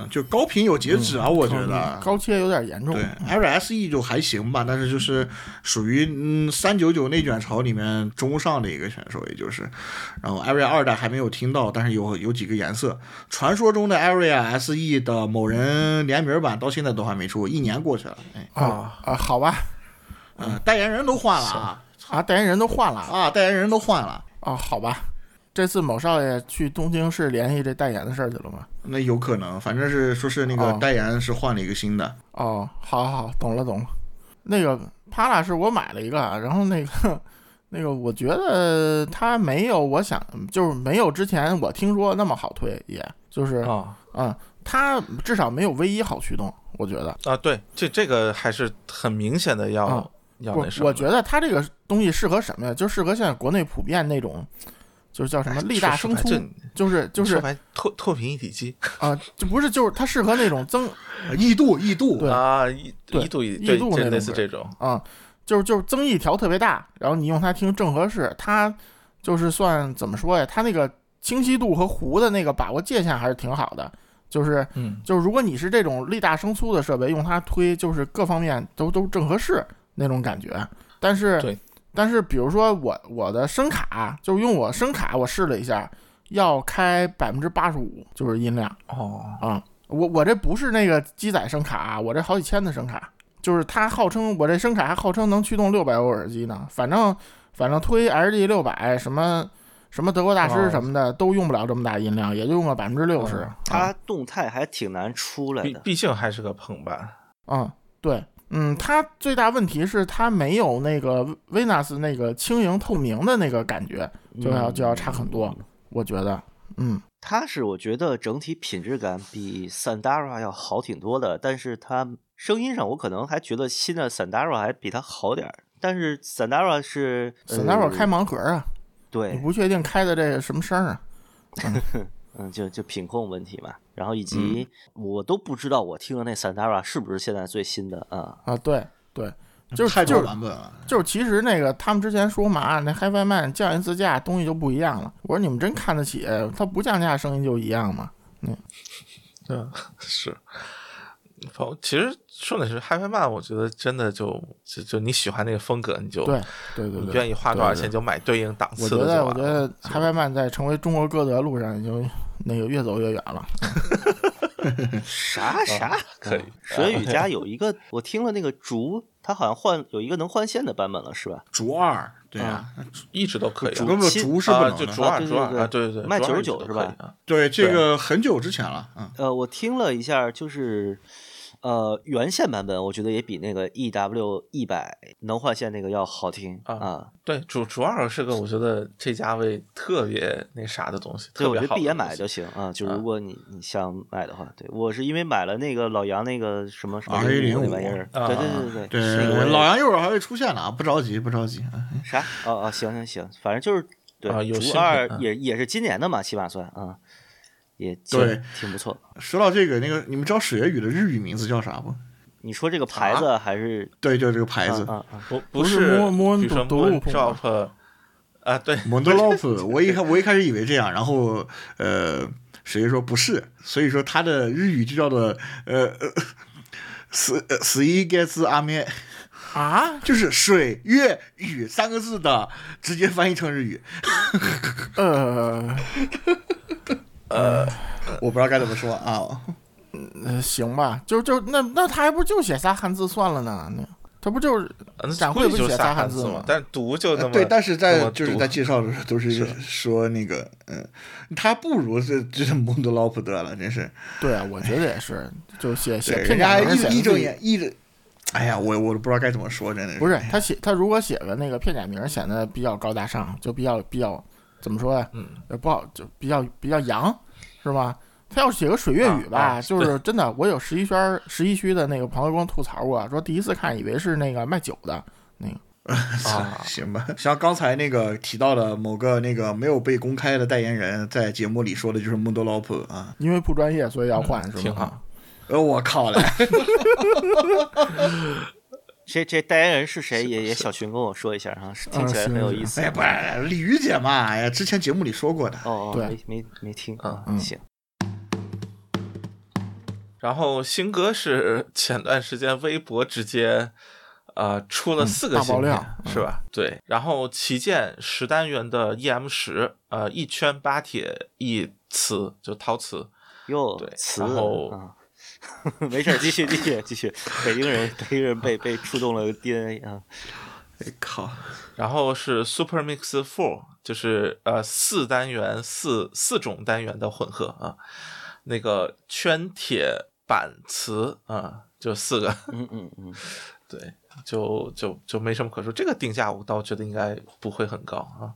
就高频有截止啊，我觉得。高切有点严重。对，Area SE 就还行吧，但是就是属于嗯三九九内卷潮里面中上的一个选手，也就是，然后 Area 二代还没有听到，但是有有几个颜色，传说中的 Area SE 的某人联名版到现在都还没出，一年过去了，哎，啊啊，好吧，嗯，代言人都换了啊啊，代言人都换了啊，代言人都换了，啊，好吧。这次某少爷去东京市联系这代言的事儿去了吗？那有可能，反正是说是那个哦代言是换了一个新的，哦，好好好，懂了懂了。那个帕拉是我买了一个，然后那个 那个，我觉得它没有我想，就是没有之前我听说那么好推，也就是啊嗯，它至少没有 V 一好驱动，我觉得。啊，对，这这个还是很明显的要、要那什么。我觉得它这个东西适合什么呀？就适合现在国内普遍那种，就是叫什么力大声粗，就是就是说白透透频一体机啊，就不是就是它适合那种增异度异度，对啊，一对一度一一对类度那种是似这种啊，就是就是增益调特别大，然后你用它听正合适，它就是算怎么说呀？它那个清晰度和糊的那个把握界限还是挺好的，就是嗯就是如果你是这种力大声粗的设备，用它推就是各方面都都正合适那种感觉。但是对但是比如说我我的声卡，就是用我声卡我试了一下，要开百分之八十五就是音量哦啊。我我这不是那个机载声卡啊，我这好几千的声卡，就是它号称我这声卡还号称能驱动六百欧耳机呢。反正反正推 LD 六百什么什么德国大师哦什么的都用不了这么大音量，也就用了百分之六十。它动态还挺难出来的。毕毕竟还是个捧版。嗯，对，嗯，它最大问题是它没有那个 Venus 那个轻盈透明的那个感觉，就要就要差很多，我觉得，嗯。它是我觉得整体品质感比 Sandara 要好挺多的，但是它声音上我可能还觉得新的 Sandara 还比它好点儿。但是 Sandara 是 Sandara 呃开盲盒啊，你对，不确定开的这个什么声啊？嗯，就就品控问题嘛，然后以嗯及我都不知道我听的那 Sandara 是不是现在最新的啊？啊，对对，就是太就是多版本了。就是，其实那个他们之前说嘛，那 HiFi Man 降一次价东西就不一样了。我说你们真看得起，它不降价声音就一样吗？嗯，是。反其实说的是 HiFi Man，我觉得真的就就就你喜欢那个风格，你就对对对对，你愿意花多少对对钱就买对应档我觉得，次的我觉得了。HiFi Man 在成为中国歌德路上已经那个越走越远了。啥啥可以嗯蛇语家有一个，我听了那个竹，它好像换有一个能换线的版本了，是吧？竹二，对啊，一直都可以啊。竹，竹是不啊，能。就竹二竹二啊，对对对卖99竹二一直都是吧？对，这个很久之前了，嗯，呃，我听了一下，就是呃原线版本，我觉得也比那个 EW 一百能换线那个要好听啊啊。对，主主二是个我觉得这价位特别那啥的东西，对，特别我觉得闭眼买就行啊。就啊如果你你想买的话，对我是因为买了那个老杨那个什么什么 R105 那玩意儿，啊对对对对对，老杨一会儿还会出现的啊，不着急，不着急。啊啥？哦哦，行行行，反正就是对，啊有二也也是今年的嘛，起码算啊，也对挺挺不错。说到这个，那个你们知道水月雨的日语名字叫啥不？你说这个牌子还是对，就这个牌子啊啊啊不不是是摸摸比如说读摸读 drop 啊，对，m o n d l o p 我一开我一开始以为这样，然后呃，谁说不是？所以说它的日语就叫做呃呃，死呃死一 gets 阿咩，啊？就是水月雨三个字的直接翻译成日语，呃我不知道该怎么说啊。呃，行吧，就就那那他还不就写仨汉字算了呢？那他不就是呃展估会不写仨计就写仨汉字吗，但读就那么对，但是在就是在介绍的时候 都是说那个，嗯，他不如是就是蒙德劳普德了，真是。对啊，我觉得也是，就写写，片人家还假名写的自己义义正言义正，哎呀，我我都不知道该怎么说，真的不是他写他如果写个那个片假名，显得比较高大上，就比较比较怎么说呀？嗯，呃不好，就比较比较洋，是吧？他要是写个水月语吧，啊啊就是真的，我有十一圈十一区的那个朋友跟我吐槽过，说第一次看以为是那个卖酒的那个，啊，行吧，像刚才那个提到的某个那个没有被公开的代言人，在节目里说的就是蒙德劳普啊，因为不专业，所以要换，是挺吧？好呃，我靠嘞，这这代言人是谁？也也小群跟我说一下哈，是听起来很有意思哎。不是鲤鱼姐嘛，哎呀，之前节目里说过的，哦哦，对没没没听啊，嗯行。然后新歌是前段时间微博直接呃出了嗯四个大爆芯片、料嗯是吧？对，然后旗舰十单元的 EM 十，呃，一圈八铁一瓷，就陶瓷，哟对，词然后啊，没事儿，继续继续继续。北京人，北京人被被触动了 DNA 啊，哎靠，然后是 Super Mix Four，就是呃四单元四四种单元的混合啊，那个圈铁板瓷啊，就四个。嗯嗯嗯，对，就就就没什么可说。这个定价我倒觉得应该不会很高啊。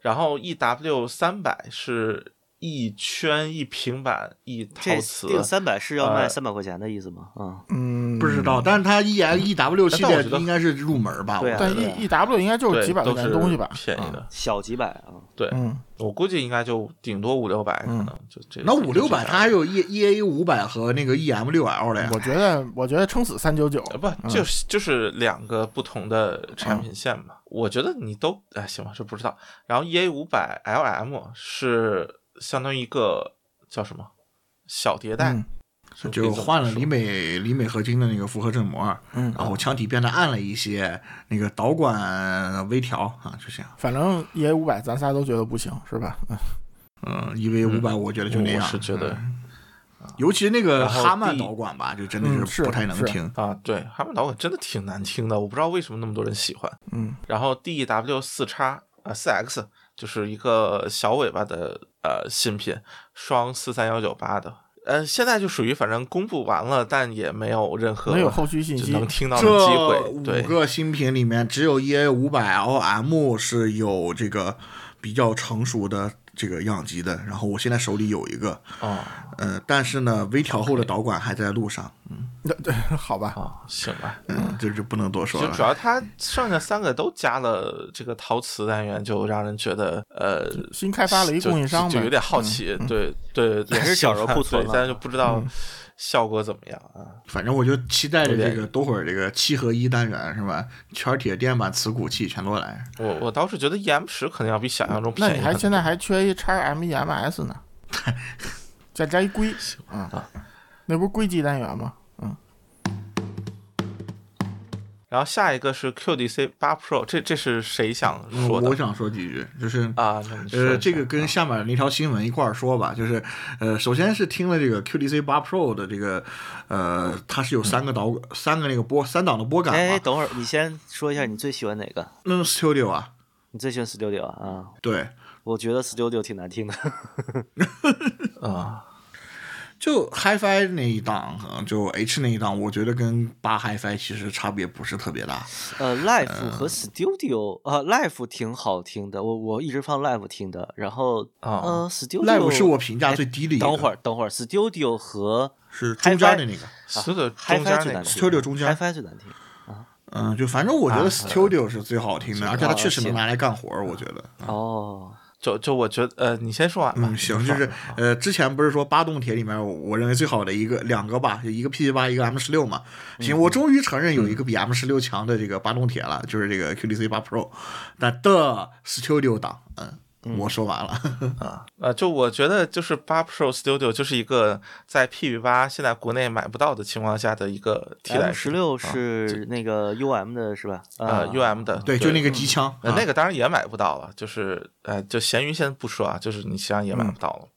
然后 E W 三百是一圈一平板一陶这瓷，定三百是要卖呃三百块钱的意思吗？啊，嗯，不知道，但是它 E X E W 系列但我觉得应该是入门吧？对啊但 E E W 应该就是几百块钱的东西吧，啊便宜的。小几百啊，对，嗯，我估计应该就顶多五六百，可能就这。那五六百，它还有 E E A 五百和那个 E M 六 L 的呀我。觉得我觉得撑死三九九，呃不就是就是两个不同的产品线嘛？我觉得你都哎行吧，这不知道。然后 E A 五百 L M 是相当于一个叫什么小迭代，就换了说锂镁锂镁合金的那个复合振膜，嗯然后腔体变得暗了一些，那个导管微调啊，就这样。反正 E A 五百咱仨都觉得不行，是吧？嗯嗯，E V 五百我觉得就那样。我是觉得嗯尤其那个哈曼导管吧，就真的嗯是是不太能是听。啊，对，哈曼导管真的挺难听的，我不知道为什么那么多人喜欢。嗯，然后 DW 四叉啊四 X 就是一个小尾巴的呃新品，双四三幺九八的。呃，现在就属于反正公布完了，但也没有任何没有后续信息就能听到的机会。五，个新品里面，只有 EA 五百 LM 是有这个比较成熟的这个样机的。然后我现在手里有一个，哦呃，但是呢，微调后的导管还在路上，嗯，那对，好吧，哦，行吧。嗯，这就不能多说了。就主要它剩下三个都加了这个陶瓷单元，就让人觉得呃，新开发了一就供应商嘛就有点好奇。对对，也是小额库存但是就不知道效果怎么样啊。反正我就期待着这个多会儿这个七合一单元是吧？圈铁电板磁鼓器全都来。我我倒是觉得 EM 十可能要比想象中那你还。现在还缺一叉 MEMS 呢，再加一硅，啊，那不是硅基单元吗？然后下一个是 QDC 八 Pro，这这是谁想嗯说的我想说几句，就是啊？呃，这个跟下面那条新闻一块儿说吧，就是呃，首先是听了这个 QDC 八 Pro 的这个，呃，它是有三个导三个那个波三档的波感哎，等会儿你先说一下你最喜欢哪个？那 Studio 啊，你最喜欢 Studio 啊？对，我觉得 Studio 挺难听的。啊，就 HiFi 那一档，可能就 H 那一档，我觉得跟八 HiFi 其实差别不是特别大。呃，Live 和 Studio 啊、l i v e 挺好听的，我我一直放 Live 听的。然后啊呃，Studio Live 是我评价最低的一个，等会儿，等会儿，Studio 和是中间的那个所有的中 HiFi 间最难听 Studio 中间，HiFi 最难听。嗯，就反正我觉啊得 Studio 是最好听的，而且它确实能拿来干活儿，我觉得。哦，就就我觉得呃，你先说完吧。嗯，行，就是呃，之前不是说八动铁里面，我我认为最好的一个两个吧，就一个 P 八，一个 M 十六嘛。行，我终于承认有一个比 M 十六强的这个八动铁了，就是这个 QDC 八 Pro，但的 Studio 档，嗯，我说完了。啊，呃，就我觉得就是八 Pro Studio 就是一个在 PB 八现在国内买不到的情况下的一个替代。十六啊是那个 UM 的是吧？呃啊 UM 的，对，就那个机枪，那个当然也买不到了，就是呃，就闲鱼先不说啊，就是你实际上也买不到了。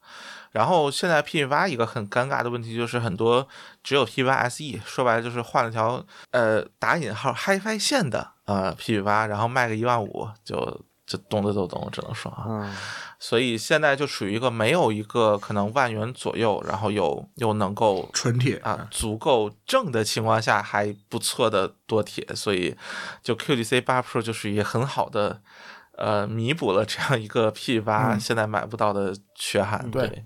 然后现在 P 八一个很尴尬的问题就是很多只有 P 八 SE，说白了就是换了条呃打引号 HiFi 线的呃 P 八，然后卖个一万五，就就懂的都懂，只能说啊。嗯，所以现在就属于一个没有一个可能万元左右，然后又又能够纯铁啊足够正的情况下还不错的多铁，所以就 QDC 八 Pro 就是一个很好的呃弥补了这样一个 P 八现在买不到的缺憾。对对。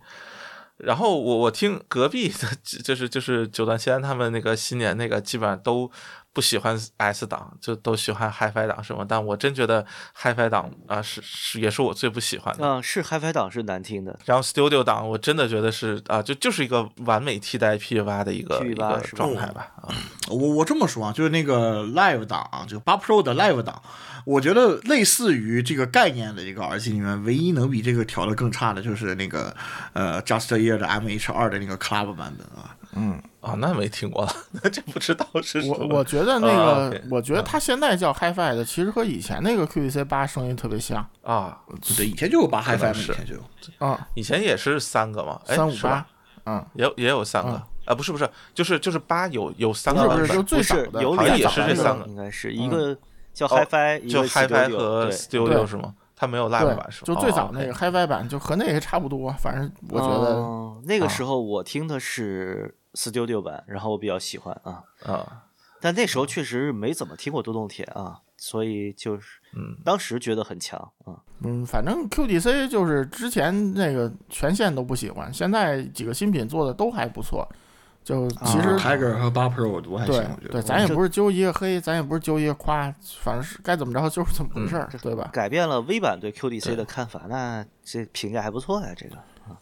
然后我我听隔壁的，就是就是九段仙他们那个新年那个，基本上都不喜欢 S 档，就都喜欢 HiFi 档什么。但我真觉得 HiFi 档啊、是是也是我最不喜欢的。嗯，是 HiFi 档是难听的。然后 Studio 档我真的觉得是啊、就就是一个完美替代 P 八的一个一个状态吧。啊，我我这么说啊，就是那个 Live 档啊，就八 Pro 的 Live 档，我觉得类似于这个概念的一个耳机里面，唯一能比这个调的更差的就是那个呃 Just Ear 的 MH 二的那个 Club 版本啊。啊，那没听过了，那就不知道是什么。我我觉得那啊个我觉得它现在叫 HiFi 的，其实和以前那个 QDC 八声音特别像啊，对，以前就有八 HiFi 嘛，以前就有。啊，以前也是三个嘛，哎三五八，嗯，也也有三个嗯。啊，不是不是，就是就是八有有三不是不是，个版本，就最有好像也是这三个应该是一嗯个叫哦 HiFi，一就个 HiFi 和 Studio 是吗？它没有 Live 版是，吗？就最早那哦个 HiFi 版就和那个差不多，反正我觉得嗯那个啊。时候我听的是 Studio 版，然后我比较喜欢啊。啊，但那时候确实没怎么听过多动铁啊，所以就是嗯，当时觉得很强啊。嗯，反正 QDC 就是之前那个全线都不喜欢，现在几个新品做的都还不错。就其实、啊 Tiger 和八 Pro 我都还行，对对，我觉得。咱也不是揪一个黑，咱也不是揪一个夸，反正是该怎么着就是怎么回事儿，对吧？改变了 V 版对 QDC 的看法，那这评价还不错呀、这个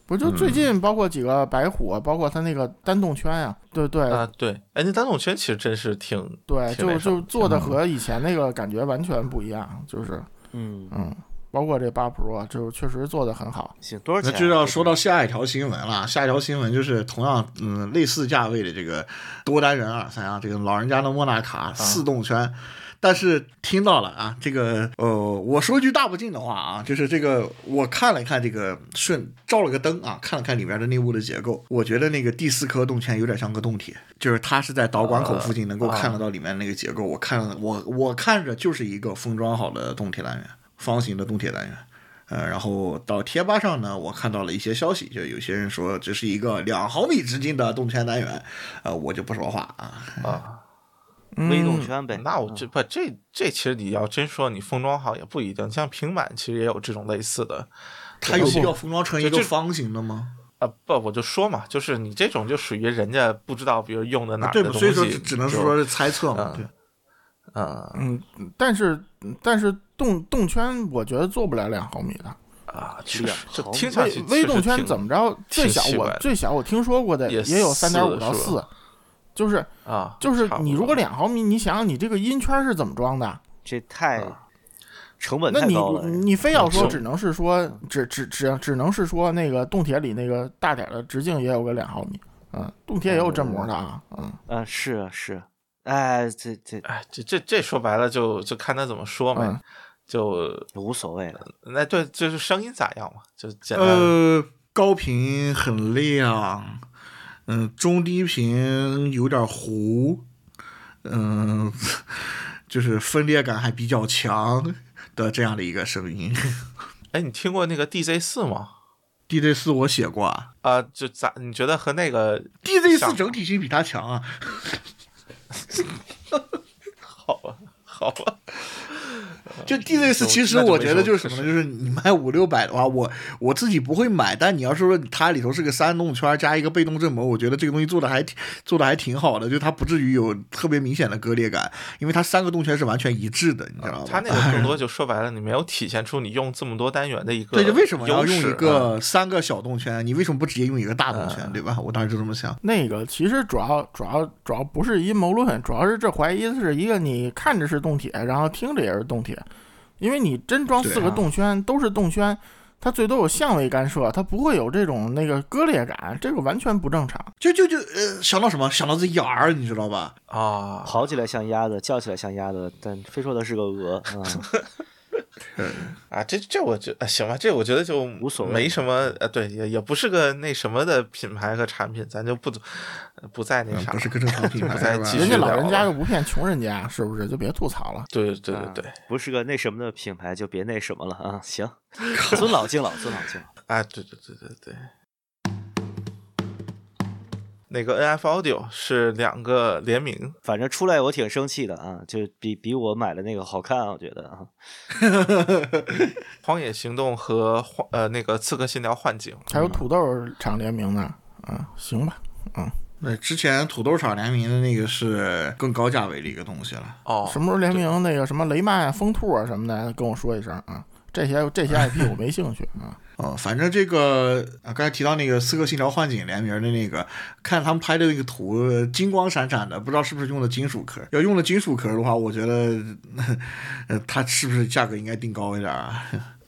不就最近包括几个白虎，包括它那个单动圈呀、对对、啊对，哎，那单动圈其实真是挺对，就就做的和以前那个感觉完全不一样，就是嗯，嗯，包括这八 Pro 就确实做的很好。行，多少钱啊？那就要说到下一条新闻了。下一条新闻就是同样嗯类似价位的这个多单元耳塞啊，这个老人家的莫纳卡四动圈。但是听到了啊，这个呃，我说句大不敬的话啊，就是这个我看了看这个顺照了个灯啊，看了看里面的内部的结构，我觉得那个第四颗动圈有点像个动铁，就是它是在导管口附近能够看得到里面那个结构，我看了我我看着就是一个封装好的动铁单元，方形的动铁单元。呃，然后到贴吧上呢，我看到了一些消息，就有些人说这是一个两毫米直径的动圈单元，呃，我就不说话啊。啊，微动嗯圈呗。那我这不这这其实你要真说你封装好也不一定，像平板其实也有这种类似的。它有必要封装成一个方形的吗？啊不，我就说嘛，就是你这种就属于人家不知道，比如用的哪？的东西，所以说只只能说是猜测嘛。嗯对，嗯嗯，但是但是动动圈我觉得做不了两毫米的。啊，确实这毫米听上去微微动圈怎么着？最小我最小我听说过的也也有三点五到四，就是啊？就是你如果两毫米，你想想你这个音圈是怎么装的？这太啊成本那你太高了。你非要说只能是说只只只只能是说那个动铁里那个大点的直径也有个两毫米，嗯，动铁也有振膜的啊，嗯，嗯，是啊是啊，哎，这这哎，这这这说白了就就看他怎么说嘛，嗯就无所谓了。那对，就是声音咋样嘛，就简单。呃，高频很亮，嗯、中低频有点糊，嗯、就是分裂感还比较强的这样的一个声音。哎，你听过那个 DZ 四吗？？DZ 四我写过啊啊，就咋？你觉得和那个 DZ 四整体性比它强啊。好吧？好吧，就 DJ 四，就其实我觉得就是什么呢？就是你卖五六百的话，我我自己不会买，但你要是说它里头是个三动圈加一个被动振膜，我觉得这个东西做的还挺做的还挺好的，就它不至于有特别明显的割裂感，因为它三个动圈是完全一致的，你知道吗？它那个 更多就说白了，你没有体现出你用这么多单元的一个对，就为什么要用一个三个小动圈？你为什么不直接用一个大动圈，嗯对吧？我当时就这么想。那个其实主要主要主要不是阴谋论，主要是这怀疑是一个你看着是动铁，然后听着也是动铁，因为你真装四个对啊动圈、都是动圈，它最多有相位干涉，它不会有这种那个割裂感，这个完全不正常。就就就呃，想到什么？想到这眼儿，你知道吧？啊，跑起来像鸭子，叫起来像鸭子，但非说它是个鹅啊。啊，这这我觉、啊行吧，这我觉得就无所谓没什么呃，对，也也不是个那什么的品牌和产品，咱就不呃不再那啥，嗯不是个正常品牌不再是吧继续人家老人家了又不骗穷人家，是不是？就别吐槽了。对对对啊对，不是个那什么的品牌，就别那什么了啊。行，尊老敬老，尊老敬老。啊，对对对对对。那个 NF Audio 是两个联名，反正出来我挺生气的啊，就比比我买的那个好看，我觉得啊。《荒野行动》和幻呃那个《刺客信条：幻境》还有土豆厂联名的，啊，行吧，嗯那之前土豆厂联名的那个是更高价位的一个东西了。哦，什么时候联名那个什么雷曼啊、风兔啊什么的，跟我说一声啊。这些这些 IP 我没兴趣啊。哦，反正这个啊，刚才提到那个《刺客信条：幻景》联名的那个，看他们拍的那个图，金光闪闪的，不知道是不是用的金属壳。要用了金属壳的话，我觉得，呃，它是不是价格应该定高一点啊？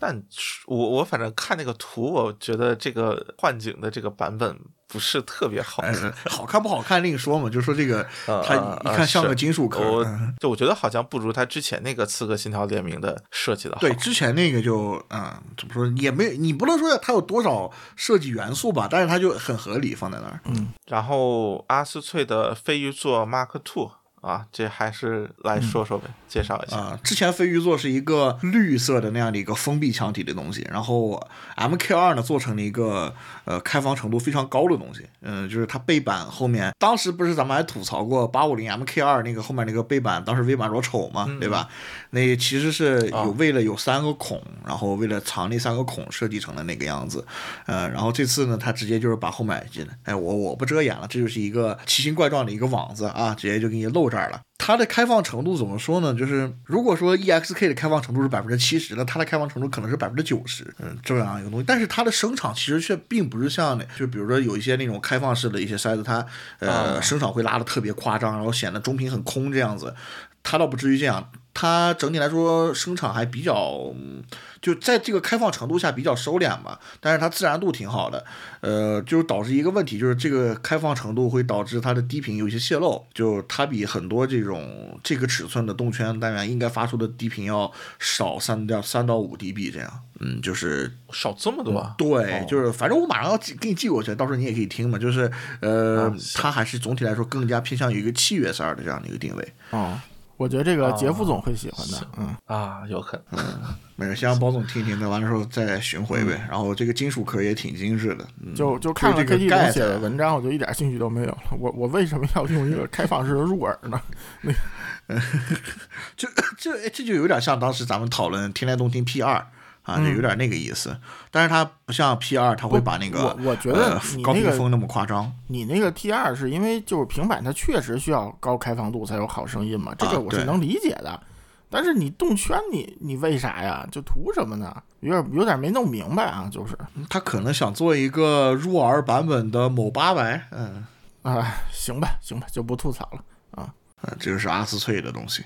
但是我我反正看那个图，我觉得这个幻景的这个版本不是特别好 好看不好看另说嘛，就说这个 它一看像个金属壳。就我觉得好像不如它之前那个《刺客信条》联名的设计的好。对，之前那个就嗯，怎么说也没，你不能说它有多少设计元素吧，但是它就很合理放在那儿。嗯然后阿斯翠的飞鱼座 Mark Two 啊，这还是来说说呗，介绍一下。啊、之前飞鱼座是一个绿色的那样的一个封闭腔体的东西，然后 MK 二呢做成了一个呃开放程度非常高的东西，嗯、就是它背板后面，当时不是咱们还吐槽过八五零 MK 二那个后面那个背板，当时微板多丑嘛，对吧？那其实是有啊为了有三个孔，然后为了藏那三个孔设计成了那个样子，呃，然后这次呢，它直接就是把后面进来，哎，我我不遮掩了，这就是一个奇形怪状的一个网子啊，直接就给你露这儿了。它的开放程度怎么说呢？就是如果说 EXK 的开放程度是百分之七十，那它的开放程度可能是百分之九十，嗯，这样一个东西。但是它的声场其实却并不是像那，就比如说有一些那种开放式的一些塞子，它呃啊声场会拉的特别夸张，然后显得中频很空这样子。它倒不至于这样。它整体来说生产还比较，嗯就在这个开放程度下比较收敛吧，但是它自然度挺好的，呃，就导致一个问题，就是这个开放程度会导致它的低频有一些泄漏，就它比很多这种这个尺寸的动圈单元应该发出的低频要少三点三到五 dB 这样，嗯，就是少这么多啊？对，哦就是反正我马上要寄给你寄过去，到时候你也可以听嘛。就是呃，啊它还是总体来说更加偏向于一个器乐塞儿的这样的一个定位。哦，我觉得这个哦杰副总会喜欢的，嗯，啊，有可能。没事，先让包总听听，那完了之后再巡回呗。然后这个金属壳也挺精致的，嗯，就就看了这个 KT 总写的文章，我就一点兴趣都没有了。我我为什么要用一个开放式的入耳呢？那 就这哎这就有点像当时咱们讨论天籁动听 P 二啊，就有点那个意思。但是它不像 P 二，它会把那个我我觉得那个风那么夸张。你那个 T 二是因为就是平板它确实需要高开放度才有好声音嘛，这个我是能理解的。但是你动圈你你为啥呀？就图什么呢？有点有点没弄明白啊，就是他可能想做一个入耳版本的某八百，嗯，啊，行吧行吧，就不吐槽了。啊这个是阿斯翠的东西。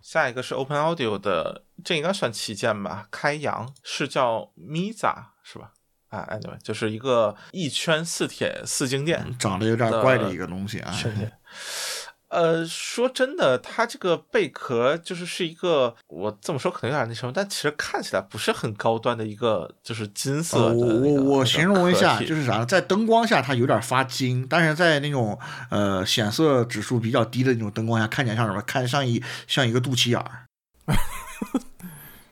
下一个是 Open Audio 的，这应该算旗舰吧？开阳是叫 Miza 是吧？啊，anyway，就是一个一圈四铁四静电长得有点怪的一个东西啊。呃，说真的，它这个贝壳就是是一个，我这么说可能有点那什么，但其实看起来不是很高端的一个，就是金色我那个我我形容一下，就是啥呢？在灯光下它有点发金，但是在那种呃显色指数比较低的那种灯光下，看起来像什么？看着像一像一个肚脐眼儿。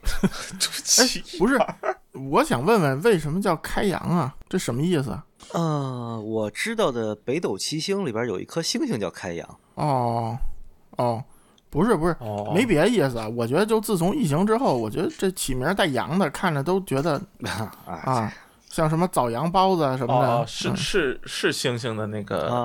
哎，不是，我想问问为什么叫开阳啊？这什么意思嗯？呃，我知道的北斗七星里边有一颗星星叫开阳，哦哦，不是不是，哦没别的意思啊。我觉得就自从疫情之后，我觉得这起名带阳的，看着都觉得 啊啊，像什么枣阳包子啊什么的，哦，是嗯是是星星的那个啊，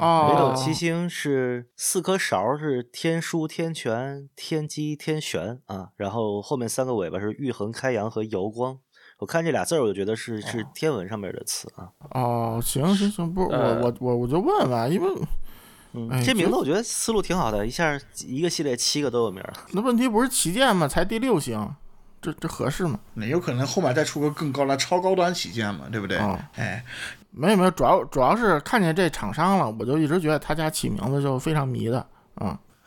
哦北斗七星是四颗勺是天枢、天权、天机、天玄啊，然后后面三个尾巴是玉衡、开阳和瑶光。我看这俩字儿，我就觉得是是天文上面的词啊。哦，行行行，不是我呃我我我就问问，因为嗯哎，这名字我觉得思路挺好的，一下一个系列七个都有名儿。那问题不是旗舰吗？才第六星，这这合适吗？那有可能后面再出个更高的超高端旗舰嘛，对不对？哦哎，没有没有，主要主要是看见这厂商了，我就一直觉得他家起名字就非常迷的，嗯，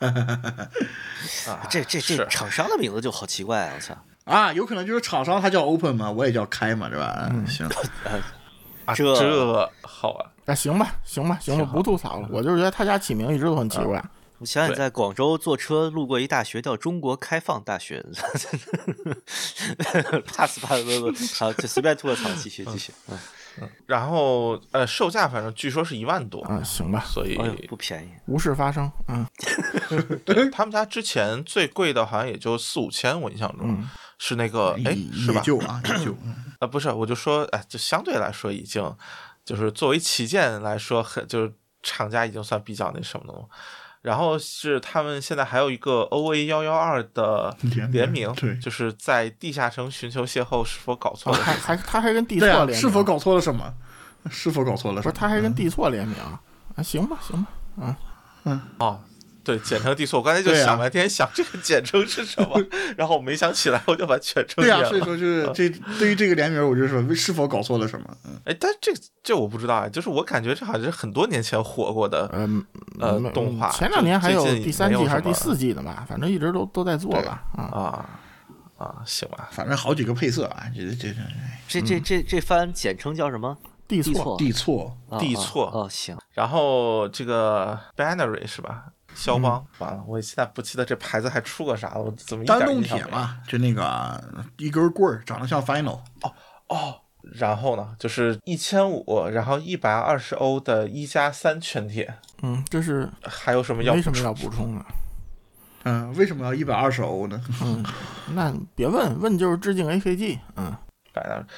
啊，这这这厂商的名字就好奇怪啊！我操，啊，有可能就是厂商他叫 Open 嘛，我也叫开嘛，对吧？嗯，行，啊这这好啊，啊行吧行吧行吧，不吐槽了，我就是觉得他家起名一直都很奇怪。我想想在广州坐车路过一大学，叫中国开放大学。pass pass 不不，好，就随便吐个槽，继续继续。嗯，然后呃，售价反正据说是一万多，啊，行吧，所以哎，不便宜。无事发生，嗯 对他们家之前最贵的好像也就四五千，我印象中、嗯是那个哎是吧也？就啊，也就，嗯啊不是，我就说哎，就相对来说已经就是作为旗舰来说，很就是厂家已经算比较那什么的了。然后是他们现在还有一个 OA 幺幺二的联联名，对就是在地下城寻求邂逅，是否搞错了还还他还跟地错联名，是否搞错了什么？是否搞错了什么？不是他还跟地错联名啊？行吧行吧，嗯嗯哦，对，简称地错。我刚才就想半天，想这个简称是什么，然后我没想起来，我就把全称对啊，念了。所以说就是这对于这个联名，我就说是否搞错了什么？嗯，哎，但这这我不知道啊，就是我感觉这好像是很多年前火过的，嗯呃动画前两年还有第三季还是第四季的吧，反正一直都都在做吧，啊，啊啊，行吧，反正好几个配色啊，这这这这这这这番简称叫什么？地错地错地错，啊啊地错哦，行，然后这个 binary 是吧？肖邦，完了，我现在不记得这牌子还出个啥了，我怎么单动？铁嘛，就那个一根棍儿，长得像 Final。哦哦，然后呢，就是一千五，然后一百二十欧的一加三全铁，嗯，这是还有什么要补充没什么要补充的，嗯，为什么要一百二十欧呢？嗯，那别问问就是致敬 AKG，嗯？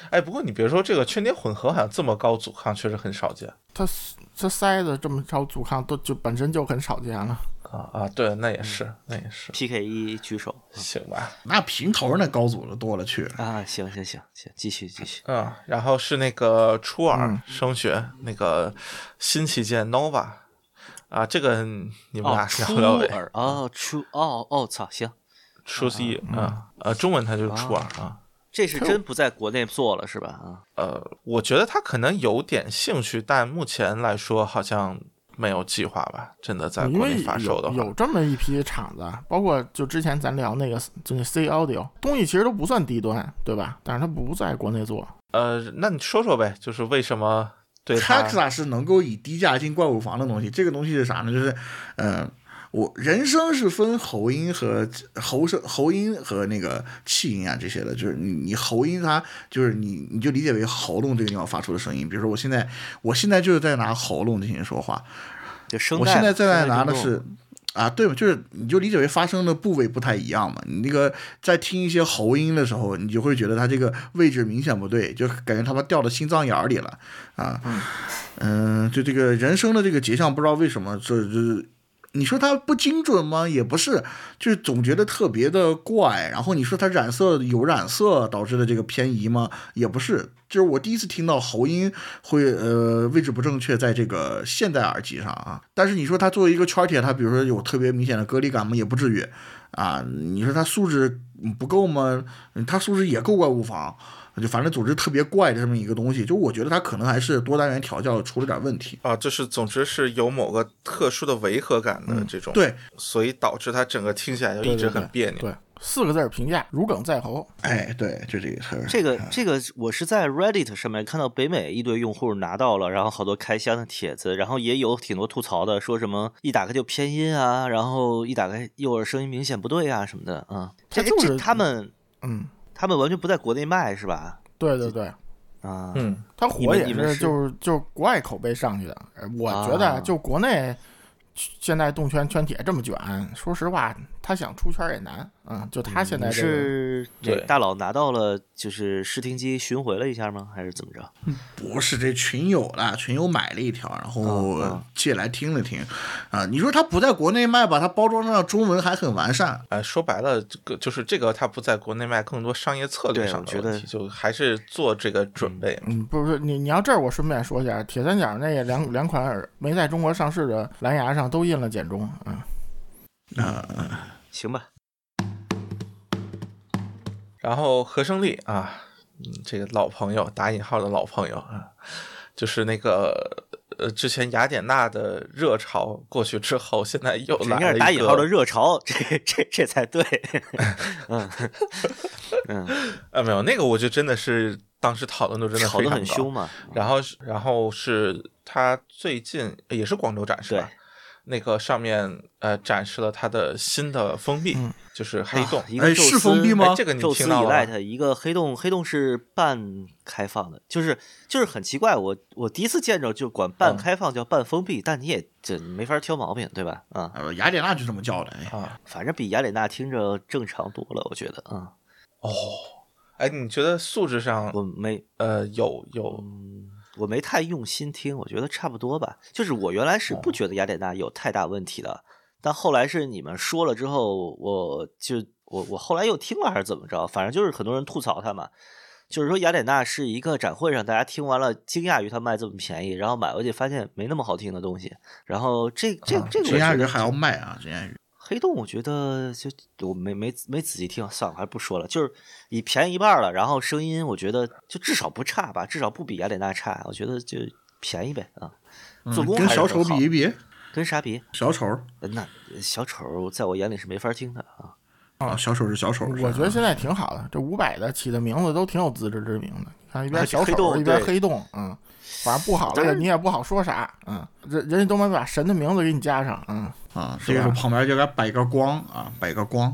哎，不过你别说，这个圈铁混合好像这么高阻抗确实很少见它它塞的这么高阻抗都就本身就很少见了，啊啊！对，那也是，那也是，PK 一举手行吧。那平头那高组的多了去了。啊，行行行行，继续继续。嗯，然后是那个初耳嗯声学、那个新旗舰 Nova，啊，这个你们哦，俩聊聊呗。耳哦，初哦哦，操，行，初 C 啊，呃，中文它就是初二啊。这是真不在国内做了是吧？啊，呃，我觉得他可能有点兴趣，但目前来说好像没有计划吧。真的在国内发售的话有有，这么一批厂子，包括就之前咱聊那个就那 C Audio 东西，其实都不算低端，对吧？但是它不在国内做，呃，那你说说呗，就是为什么对它 Taxa 是能够以低价进怪物房的东西。这个东西是啥呢？就是，嗯、我人声是分喉音和喉声、喉音和那个气音啊这些的。就是你你喉音它就是你你就理解为喉咙这个地方发出的声音。比如说我现在我现在就是在拿喉咙进行说话，就声。我现在在声带运动拿的是。啊，对嘛，就是你就理解为发声的部位不太一样嘛。你那个在听一些喉音的时候，你就会觉得它这个位置明显不对，就感觉他妈掉到心脏眼儿里了啊。嗯，就这个人声的这个节相，不知道为什么这这。你说它不精准吗？也不是，就是总觉得特别的怪。然后你说它染色有染色导致的这个偏移吗？也不是，就是我第一次听到喉音会呃位置不正确，在这个现代耳机上啊。但是你说它作为一个圈铁，它比如说有特别明显的隔离感吗？也不至于啊。你说它素质不够吗？它素质也够怪物房。就反正总之特别怪的这么一个东西，就我觉得它可能还是多单元调教出了点问题。啊，就是总之是有某个特殊的违和感的这种，，对，所以导致它整个听起来就一直很别扭。对，四个字儿评价：如鲠在喉。哎，对，就这个词儿。这个这个，我是在 Reddit 上面看到北美一堆用户拿到了，然后好多开箱的帖子，然后也有挺多吐槽的，说什么一打开就偏音啊，然后一打开右耳声音明显不对啊什么的啊。这这就是他们嗯，他们完全不在国内卖是吧？对对对，啊，嗯，它火也是就是就是国外口碑上去的。呃我觉得啊就国内现在动圈圈铁这么卷，说实话，他想出圈也难。嗯，就他现在你这个是对大佬拿到了就是试听机巡回了一下吗？还是怎么着？不是这群友啦，群友买了一条，然后借来听了听，啊，你说他不在国内卖吧，他包装上中文还很完善，呃，说白了，这个就是这个他不在国内卖，更多商业策略上我觉得的问题，就还是做这个准备。嗯，不是你，你要这儿我顺便说一下，铁三角那两两款耳没在中国上市的蓝牙上都印了简中，嗯，啊，行吧，然后何胜利啊，嗯，这个老朋友打引号的老朋友啊，就是那个呃，之前雅典娜的热潮过去之后，现在又来打引号的热潮，这这这才对。嗯嗯，呃，没有那个，我觉得真的是当时讨论度真的吵得非常高很凶嘛。然后是，然后是他最近也是广州展是吧对？那个上面呃展示了它的新的封闭，嗯就是黑洞啊。一个哎宙斯是封闭吗哎这个你听到了吗 Elite 一个黑洞，黑洞是半开放的，就是就是很奇怪，我我第一次见着就管半嗯开放叫半封闭，但你也这没法挑毛病，对吧？啊、呃，雅典娜就这么叫的，哎，啊，反正比雅典娜听着正常多了，我觉得啊、哦，哎，你觉得素质上我没呃有有嗯，我没太用心听，我觉得差不多吧。就是我原来是不觉得雅典娜有太大问题的，但后来是你们说了之后，我就我我后来又听了还是怎么着，反正就是很多人吐槽它嘛。就是说，雅典娜是一个展会上，大家听完了惊讶于它卖这么便宜，然后买回去发现没那么好听的东西。然后这这啊这个真亚我觉得人还要卖啊，真亚人。黑洞，我觉得就我没没没仔细听，算了，还是不说了。就是你便宜一半了，然后声音我觉得就至少不差吧，至少不比雅典娜差。我觉得就便宜呗啊，做工嗯跟小还是很好丑比一比，跟啥比？小丑呃那小丑在我眼里是没法听的啊。啊，小丑是小丑，我觉得现在挺好的，这五百的起的名字都挺有自知之明的。你看一边啊小丑黑洞一边黑洞，嗯，反正不好但是的你也不好说啥，嗯，人人家都没把神的名字给你加上，嗯啊，是吧？这个时候旁边就该摆个光啊，摆个光，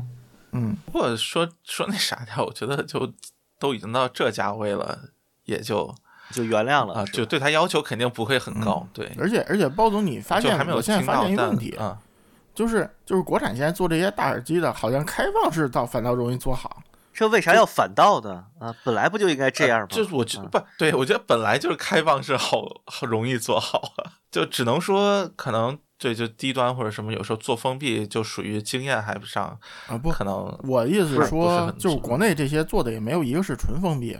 嗯，不过说说那啥点，我觉得就都已经到这价位了，也就就原谅了啊，就对他要求肯定不会很高，对，而且而且包总，你发现还没有我现在发现一个问题，啊，就是就是国产现在做这些大耳机的，好像开放式倒反倒容易做好，这为啥要反倒呢？啊，本来不就应该这样吗？就是我觉啊不对，我觉得本来就是开放式好好容易做好啊，就只能说可能对就低端或者什么，有时候做封闭就属于经验还不上，啊不，可能我的意思是说就是国内这些做的也没有一个是纯封闭，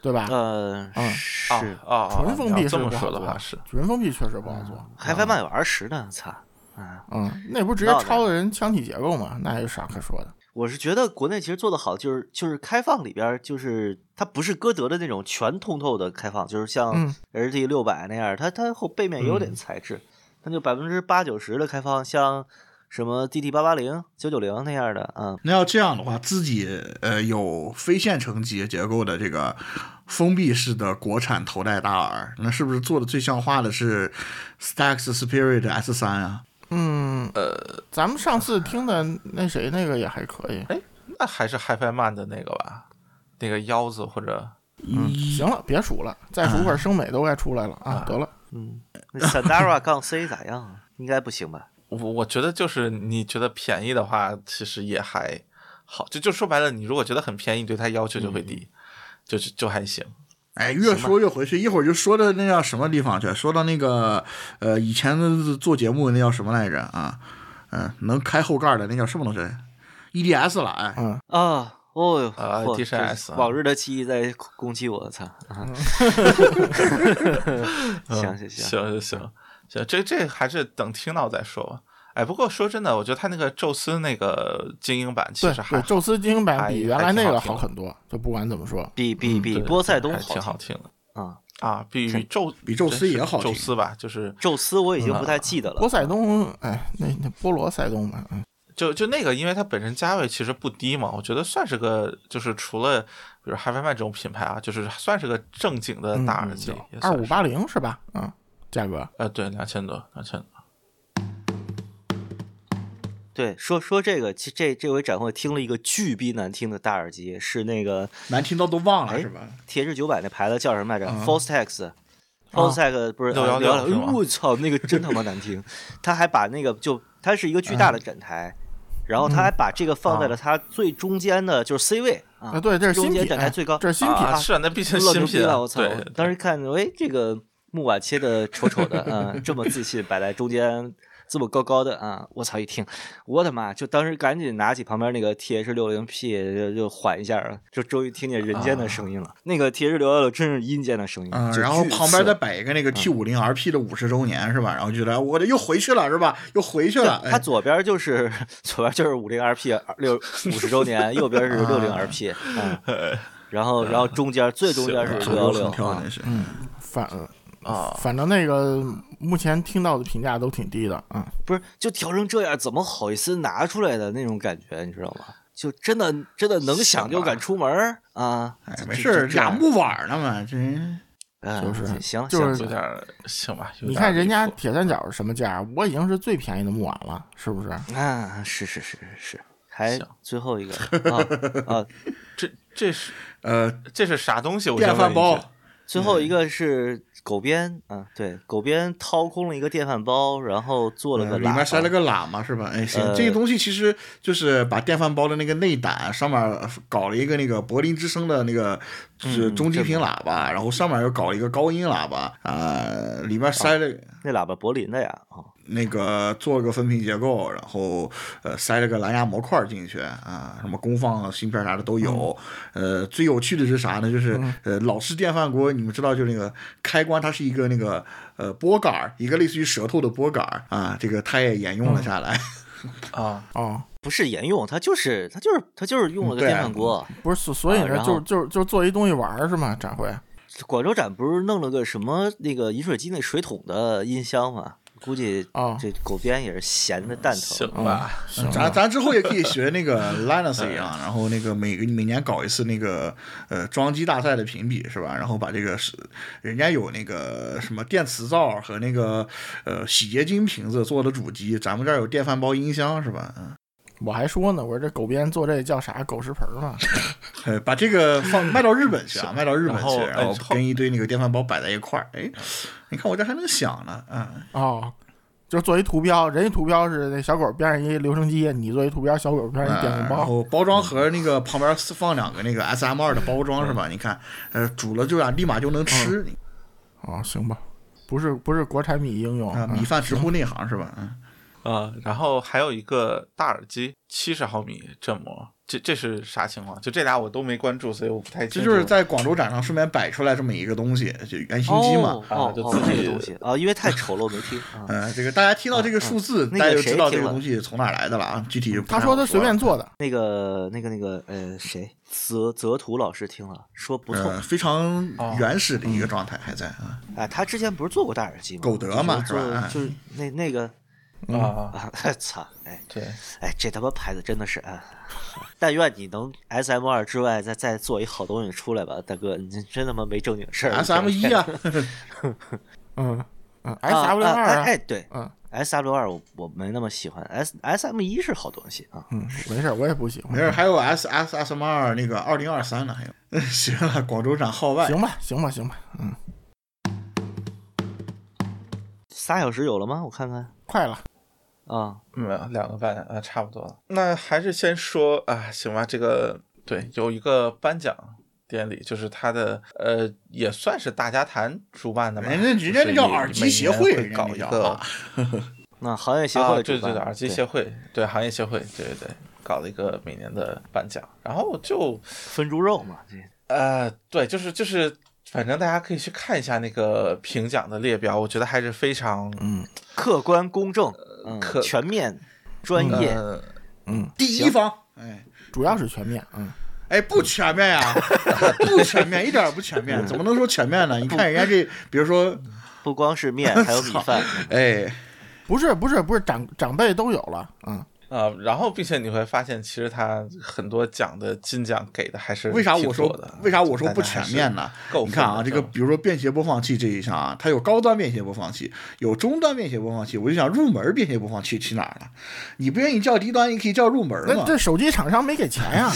对吧？呃嗯是啊啊，啊纯封闭是这么不好做说的话是，纯封闭确实不好做。HiFi 漫游 R 十呢？操，啊，嗯，那不是直接抄的人腔体结构吗？那还有啥可说的？我是觉得国内其实做的好，就是就是开放里边就是它不是歌德的那种全通透的开放，就是像嗯。RT 六百那样儿，它它后背面有点材质，它就百分之八九十的开放，像什么 DT 八八零、九九零那样儿的，嗯，那要这样的话，自己呃有非线程结结构的这个封闭式的国产头戴大耳，那是不是做的最像话的是 Stax Spirit S 三啊？嗯，呃，咱们上次听的那谁那个也还可以。哎那还是 HiFi Man 的那个吧，那个腰子或者嗯，行了，别数了，再数会儿声美都该出来了啊！得了，嗯，那 Sandara 杠 C 咋样啊？应该不行吧？我我觉得就是你觉得便宜的话，其实也还好。就就说白了，你如果觉得很便宜，对它要求就会低，就就就还行。哎，越说越回去，一会儿就说到那叫什么地方去？说到那个呃，以前的做节目那叫什么来着啊？嗯、能开后盖的那叫什么东西？EDS 了，哎，嗯，啊，哦哟，啊嚯 TCS 往日的记忆在攻击我，操！啊行行行，行行行行，这这还是等听到再说吧。哎，不过说真的，我觉得他那个宙斯那个精英版其实还对，宙斯精英版比原来那个好很多，就不管怎么说，比比比波塞冬还挺好听的啊。啊，比宙比宙斯也好听宙斯吧，就是宙斯我已经不太记得了。波塞冬，哎，那那波罗塞冬吧，嗯，就就那个，因为它本身价位其实不低嘛，我觉得算是个，就是除了比如 HiFi Man 这种品牌啊，就是算是个正经的大耳机，二五八零是吧？嗯，价格，呃，对，两千多，两千多。对，说说这个，其这这回展会听了一个巨逼难听的大耳机，是那个难听到都忘了哎是吧？铁质九百那牌子叫什么来着嗯？Fostex。Fostex 不是616啊是吗我操，那个真他妈难听！他还把那个就它是一个巨大的嗯展台，然后他还把这个放在了它最中间的，就是 C 位啊，啊，对，这是中间展台最高，这是新品啊，是啊，那毕竟老新品了，我操！当时看，哎，这个木板切的丑丑的，嗯，这么自信摆在中间，这么高高的啊，我操！一听，我的妈！就当时赶紧拿起旁边那个 T H 六零 P 就就缓一下啊，就终于听见人间的声音了。那个 T H 六幺六真是阴间的声音，嗯，然后旁边再摆一个那个 T 五零 RP 的五十周年是吧？然后觉得我这又回去了是吧？又回去了，它哎，左边就是左边就是五零 RP 六五十周年，右边是六零 RP，嗯，然后然后中间最中间是左六幺六右横跳啊那，是。反啊，反正那个目前听到的评价都挺低的啊。不是，就调成这样，怎么好意思拿出来的那种感觉，你知道吗？就真的真的能想就敢出门儿啊！哎，没事，俩，木碗呢嘛，这嗯就是行，就是行有点行吧。有你看人家铁三角什么价？我已经是最便宜的木碗了，是不是？啊，是是是是是，还行最后一个 啊啊，这这是呃这是啥东西？我电先问一饭煲句，最后一个是狗鞭啊，对，狗鞭掏空了一个电饭煲，然后做了呃个里面塞了个喇嘛是吧？哎，行，呃这个东西其实就是把电饭煲的那个内胆上面搞了一个那个柏林之声的那个就是嗯中低频喇叭，然后上面又搞了一个高音喇叭啊、里面塞了。那喇叭柏林的呀啊，那个做了个分屏结构，然后呃塞了个蓝牙模块进去啊，什么功放芯片啥的都有。呃，最有趣的是啥呢？就是呃老式电饭锅，你们知道，就那个开关它是一个那个呃拨杆儿，一个类似于舌头的拨杆儿啊，这个它也沿用了下来。啊，哦，不是沿用，它就是它就是它就是用了个电饭锅。不是，所所以呢，就是就是就是做一东西玩儿是吗？展会广州展不是弄了个什么那个饮水机那水桶的音箱吗？估计啊这狗鞭也是闲的蛋疼行。吧，行咱咱之后也可以学那个 Linus 一样，然后那个每个每年搞一次那个呃装机大赛的评比是吧？然后把这个是人家有那个什么电磁灶和那个呃洗洁精瓶子做的主机，咱们这儿有电饭煲音箱是吧？嗯。我还说呢，我说这狗鞭做这叫啥狗食盆儿嘛？呃，把这个放 卖到日本去啊，卖到日本去，然后跟一堆那个电饭煲摆在一块儿，哎，你看我这还能响呢，啊，哦，就做一图标，人家图标是那小狗边上一留声机，你做一图标，小狗边上一电饭然煲。后包装盒那个旁边放两个那个 S M 二的包装是吧？你看，呃，煮了就啊，立马就能吃，哦，行吧，不是不是国产米应用啊，嗯米饭直呼内行是吧？嗯，啊，然后还有一个大耳机，七十毫米振膜，这这是啥情况？就这俩我都没关注，所以我不太清楚。这就是在广州展上顺便摆出来这么一个东西，就原型机嘛。就自己这个东西啊，因为太丑了，我没听 啊。嗯，这个大家听到这个数字，那个大家就知道这个东西从哪来的了啊。具体就不他说他随便做的，那个那个那个呃，谁？泽泽图老师听了说不错呃，非常哦原始的一个状态还在啊。哎，他之前不是做过大耳机吗？狗德嘛就是是吧就是那那个啊，啊，操，哎对，哎，这他妈牌子真的是啊！但愿你能 S M 二之外再再做一好东西出来吧，大哥，你这真他妈没正经事儿。S M 一啊，嗯嗯啊，S W 啊二啊，哎哎对嗯，S W 二我我没那么喜欢，S S M 一是好东西啊。嗯，没事儿，我也不喜欢没。事，还有 S S S M 二那个二零二三呢，还有。行了，广州展号外。行吧，行吧，行吧，嗯，仨小时有了吗？我看看快了，啊，没有两个半啊，差不多了。那还是先说啊，行吧，这个对，有一个颁奖典礼，就是他的呃，也算是大家谈主办的嘛。人家人家那叫耳机协会，会搞一个那行业协啊，会对对对，耳机协会，对行业协会，对对对，搞了一个每年的颁奖，然后就分猪肉嘛，这呃，对，就是就是，反正大家可以去看一下那个评奖的列表，我觉得还是非常嗯客观公正，嗯。可，全面、专业。呃嗯，第一方，哎。主要是全面，嗯，哎，不全面呀，不全面，一点儿不全面，怎么能说全面呢？你看人家这，比如说，不光是面，还有米饭。哎，不是不是不是长长辈都有了，嗯，啊、然后并且你会发现，其实他很多奖的金奖给的还是为啥我说的为啥我说不全面呢？够你看啊，这个比如说便携播放器这一项啊，它有高端便携播放器，有中端便携播放器，我就想入门便携播放器去哪儿了？你不愿意叫低端，你可以叫入门嘛。那这手机厂商没给钱呀，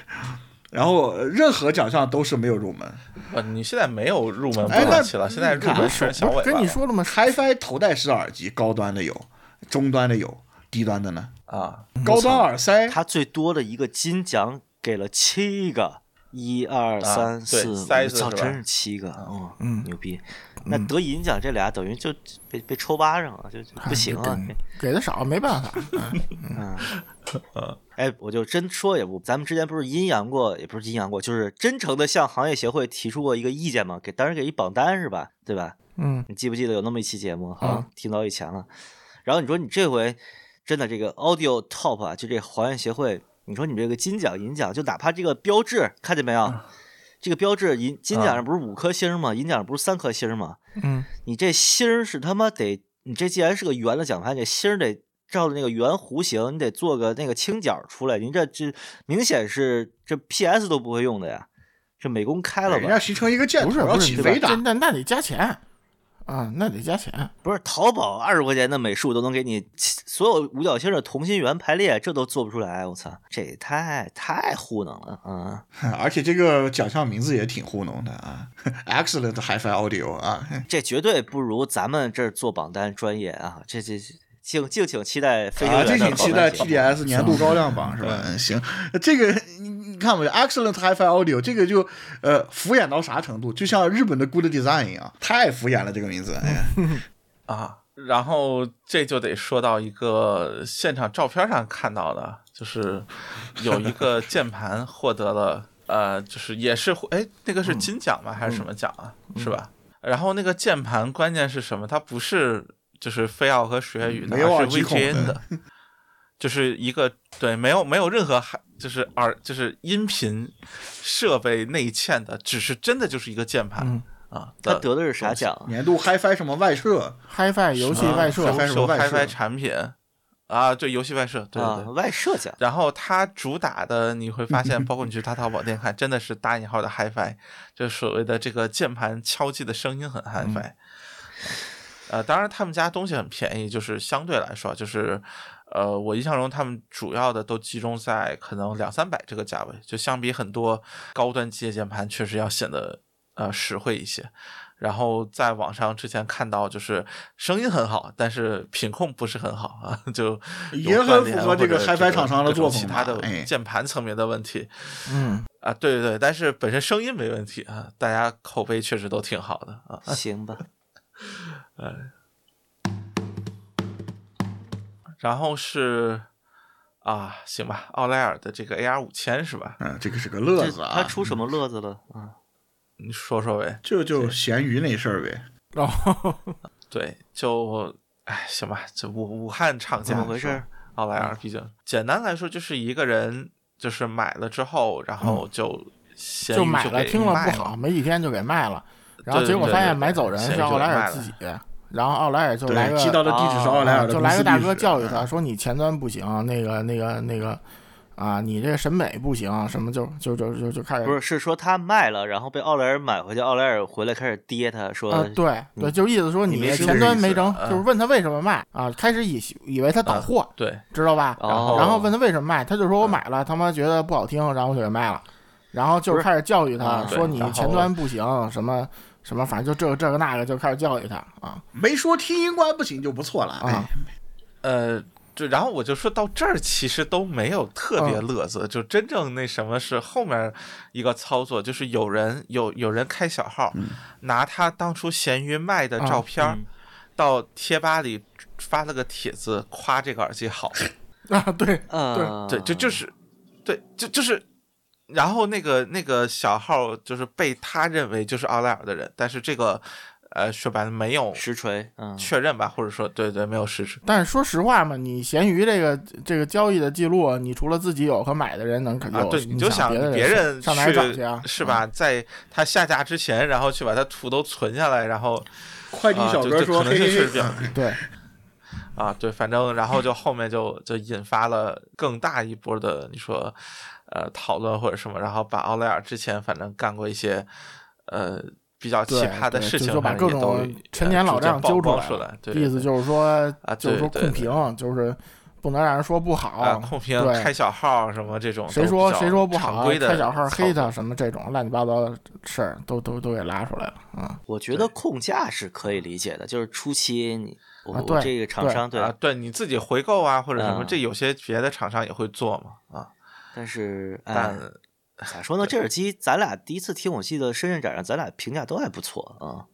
然后呃任何奖项都是没有入门呃，你现在没有入门哎那播放器了，现在入门全是小不是尾巴跟你说了吗？，HiFi 头戴式耳机，高端的有，中端的有，低端的呢？啊，高端耳塞，他最多的一个金奖给了七个，一二三四，我操，塞子真是七个，嗯嗯。牛逼。那得银奖这俩等于就被被抽巴掌了，就就不行啊。给的少，没办法，嗯，哎，我就真说也不，咱们之前不是阴阳过，也不是阴阳过，就是真诚的向行业协会提出过一个意见嘛，给当时给一榜单是吧？对吧？嗯。你记不记得有那么一期节目？好像啊。听到以前了。然后你说你这回真的这个 Audio Top 啊，就这个行业协会，你说你这个金奖银奖，就哪怕这个标志看见没有？这个标志银金奖上不是五颗星吗？银奖上不是三颗星吗？嗯，你这星儿是他妈得，你这既然是个圆的奖牌，你这星儿得照着那个圆弧形，你得做个那个倾角出来。您这这明显是这 PS 都不会用的呀，这美工开了吧人家？形成一个箭头要不是不是，起飞的，那那得加钱啊，那得加钱，不是淘宝二十块钱的美术都能给你所有五角星的同心圆排列，这都做不出来，我操，这也太太糊弄了啊！而且这个奖项名字也挺糊弄的啊，Excellent HiFi Audio 啊，这绝对不如咱们这儿做榜单专业啊！这这敬敬请期待飞行啊，敬请期待 TDS 年度高亮榜是吧？嗯，行，这个你你看没有？Excellent HiFi Audio 这个就呃敷衍到啥程度？就像日本的 Good Design 一样，太敷衍了这个名字。啊，然后这就得说到一个现场照片上看到的，就是有一个 键盘获得了，呃，就是也是哎，那个是金奖吗？还是什么奖啊？是吧？然后那个键盘关键是什么？它不是就是飞奥和水月宇的，没有而是 VGN 的的，就是一个对，没有没有任何还就是耳就是音频设备内嵌的，只是真的就是一个键盘、嗯啊。他得的是啥奖啊？年度 HiFi 什么外设？HiFi 游戏外设什么外设 HiFi 产品啊，对，游戏外设，对对啊，外设奖。然后它主打的你会发现，包括你去它淘宝店看，真的是打引号的 HiFi，就所谓的这个键盘敲击的声音很 HiFi。呃，当然他们家东西很便宜，就是相对来说，就是呃，我印象中他们主要的都集中在可能两三百这个价位，就相比很多高端机械键盘，确实要显得呃实惠一些。然后在网上之前看到，就是声音很好，但是品控不是很好啊，就也很符合这个或者 HiFi 厂商的各种作风其他的键盘层面的问题嗯，啊，对对对，但是本身声音没问题啊，大家口碑确实都挺好的啊。行吧，然后是啊，行吧，奥莱尔的这个 AR 五千是吧？嗯，这个是个乐子啊。他出什么乐子了啊？你说说呗。就就咸鱼那事儿呗。然后对，就哎，行吧，这武武汉厂家怎么回事？奥莱尔毕竟简单来说就是一个人就是买了之后，然后就闲鱼就买了，给听了不好，没几天就给卖了，然后结果发现买走人是奥莱尔自己，然后奥莱尔就来，个寄到的地址是奥莱尔的就来个大哥教育他说你前端不行，那个那个那个啊，你这审美不行，什么就就就就就开始不是，是说他卖了，然后被奥莱尔买回去，奥莱尔回来开始跌他，说、啊，对对，你就意思说你没前端没整，嗯。就是问他为什么卖啊，开始以以为他倒货，对，知道吧？哦，然后问他为什么卖，他就说我买了，他妈觉得不好听，然后我就给卖了，然后就开始教育他啊说你前端不行，什么什么，反正就这个这个那个，就开始教育他啊。没说听音官不行就不错了。啊。哎，呃，就然后我就说到这儿，其实都没有特别嗯。乐子，就真正那什么是后面一个操作，就是有人有有人开小号，拿他当初闲鱼卖的照片、嗯。到贴吧里发了个帖子，夸这个耳机好，啊，对，对，对，就就是对，就就是。然后那个那个小号就是被他认为就是奥莱尔的人，但是这个呃说白了没有实锤，嗯，确认吧，或者说对对没有实锤。但是说实话嘛，你闲鱼这个这个交易的记录，你除了自己有和买的人能肯定啊，有，对，你就想别人上哪儿找去啊？是吧？在他下架之前，然后去把他图都存下来，然后快递小哥说：“嘿可能是嘿嘿比较，嗯？对，啊，对，反正然后就后面就就引发了更大一波的你说呃讨论或者什么，然后把奥莱尔之前反正干过一些呃比较奇葩的事情，把各种陈年老账揪出来出来，对意思就是说，啊就是说对对对控评，就是不能让人说不啊好，控评对开小号什么这种，谁说谁说不好，开小号黑他什么这种乱七八糟的事儿，都都都给拉出来了啊！我觉得控价是可以理解的，就是初期你我、啊对我这个厂商对，啊，对你自己回购啊或者什么，嗯这有些别的厂商也会做嘛啊，但是哎但。咋说呢？这耳机咱俩第一次听，我记得深圳展上咱俩评价都还不错啊，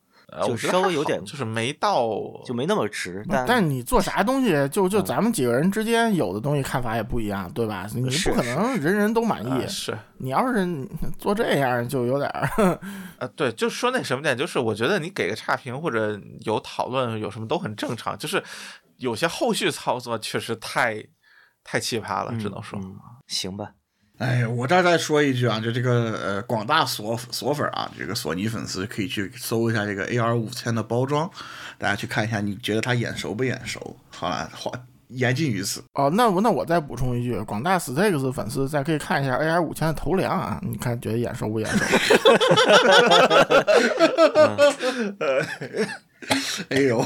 就稍微有点就是没到就没那么直。但但你做啥东西，就就嗯咱们几个人之间有的东西看法也不一样，对吧？你不可能人人都满意啊。是你要是做这样，就有点儿 呃，对，就说那什么点，就是我觉得你给个差评或者有讨论有什么都很正常，就是有些后续操作确实太太奇葩了，只能说。嗯行吧。哎，我这儿再说一句啊，就这个呃广大索索粉啊，这个索尼粉丝可以去搜一下这个 AR 五千的包装，大家去看一下，你觉得它眼熟不眼熟？好了，话言尽于此。哦。那我那我再补充一句，广大 Stix 粉丝再可以看一下 AR 五千的头梁啊，你看觉得眼熟不眼熟？哎呦，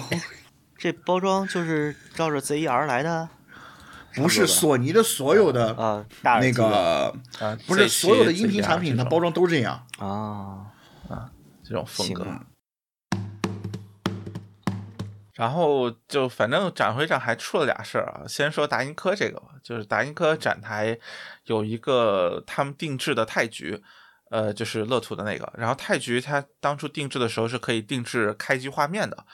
这包装就是照着 Z E R 来的不是索尼的所有的啊，大那个，啊，不是所有的音频产品，它包装都这样。啊啊，这种风格。然后就反正展会上还出了俩事儿啊，先说达音科这个吧，就是达音科展台有一个他们定制的泰局，呃，就是乐图的那个，然后泰局它当初定制的时候是可以定制开机画面的，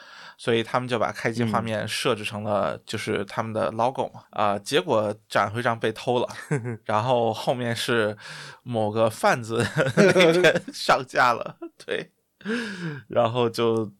所以他们就把开机画嗯面设置成了就是他们的 logo 嘛，啊、结果展会上被偷了，然后后面是某个贩子 那边上架了，对，然后就。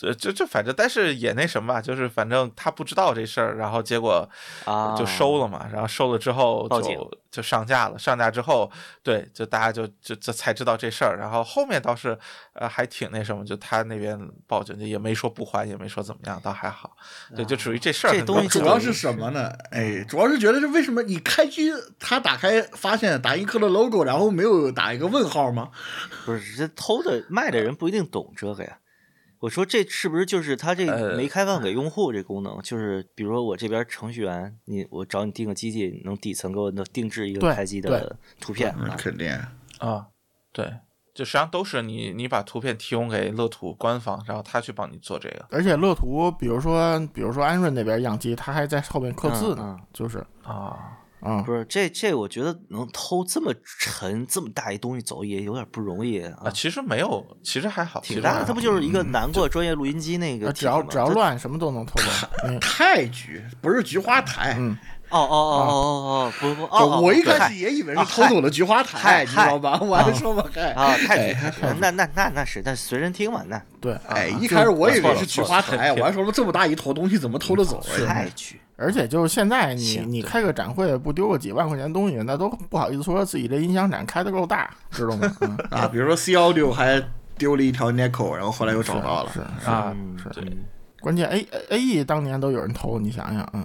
这这这，反正但是也那什么吧，就是反正他不知道这事儿，然后结果啊就收了嘛，然后收了之后就就上架了，上架之后，对，就大家就就就才知道这事儿，然后后面倒是呃还挺那什么，就他那边报警就也没说不还，也没说怎么样，倒还好，对，就属于这事儿很这东西主要是什么呢？哎，主要是觉得是为什么你开机，他打开发现打印科的 logo，然后没有打一个问号吗？不是这偷的卖的人不一定懂这个呀。我说这是不是就是他这呃没开放给用户这功能？就是比如说我这边程序员，你我找你订个机器，能底层给我能定制一个对开机的图片？肯定。啊，对，就实际上都是你你把图片提供给乐图官方，然后他去帮你做这个而且乐图，比如说比如说安润那边样机，他还在后面刻字呢，嗯嗯就是啊。啊，不是这这，我觉得能偷这么沉这么大一东西走也有点不容易啊，啊，其实没有，其实还好，挺大的。它不就是一个难过专业录音机那个呃只要只要乱，什么都能偷走。嗯太菊不是菊花台。嗯，哦哦哦哦哦哦，不不就哦，哦我一开始也以为是啊偷走了菊花台，嗨你知道吧？我还说嘛，嗨，啊，太哎太那那那那是，但是随身听嘛，那对，哎，啊一开始我以为是菊花台，我还说这么大一坨东西怎么偷得走？哎太巨。而且就是现在你行你开个展会不丢个几万块钱东西，那都不好意思说自己这音响展开的够大，知道吗？嗯 啊，比如说 C Audio 还丢了一条 Neko，然后后来又找到了。是是，啊，是。关键 A A E 当年都有人偷，你想想，嗯，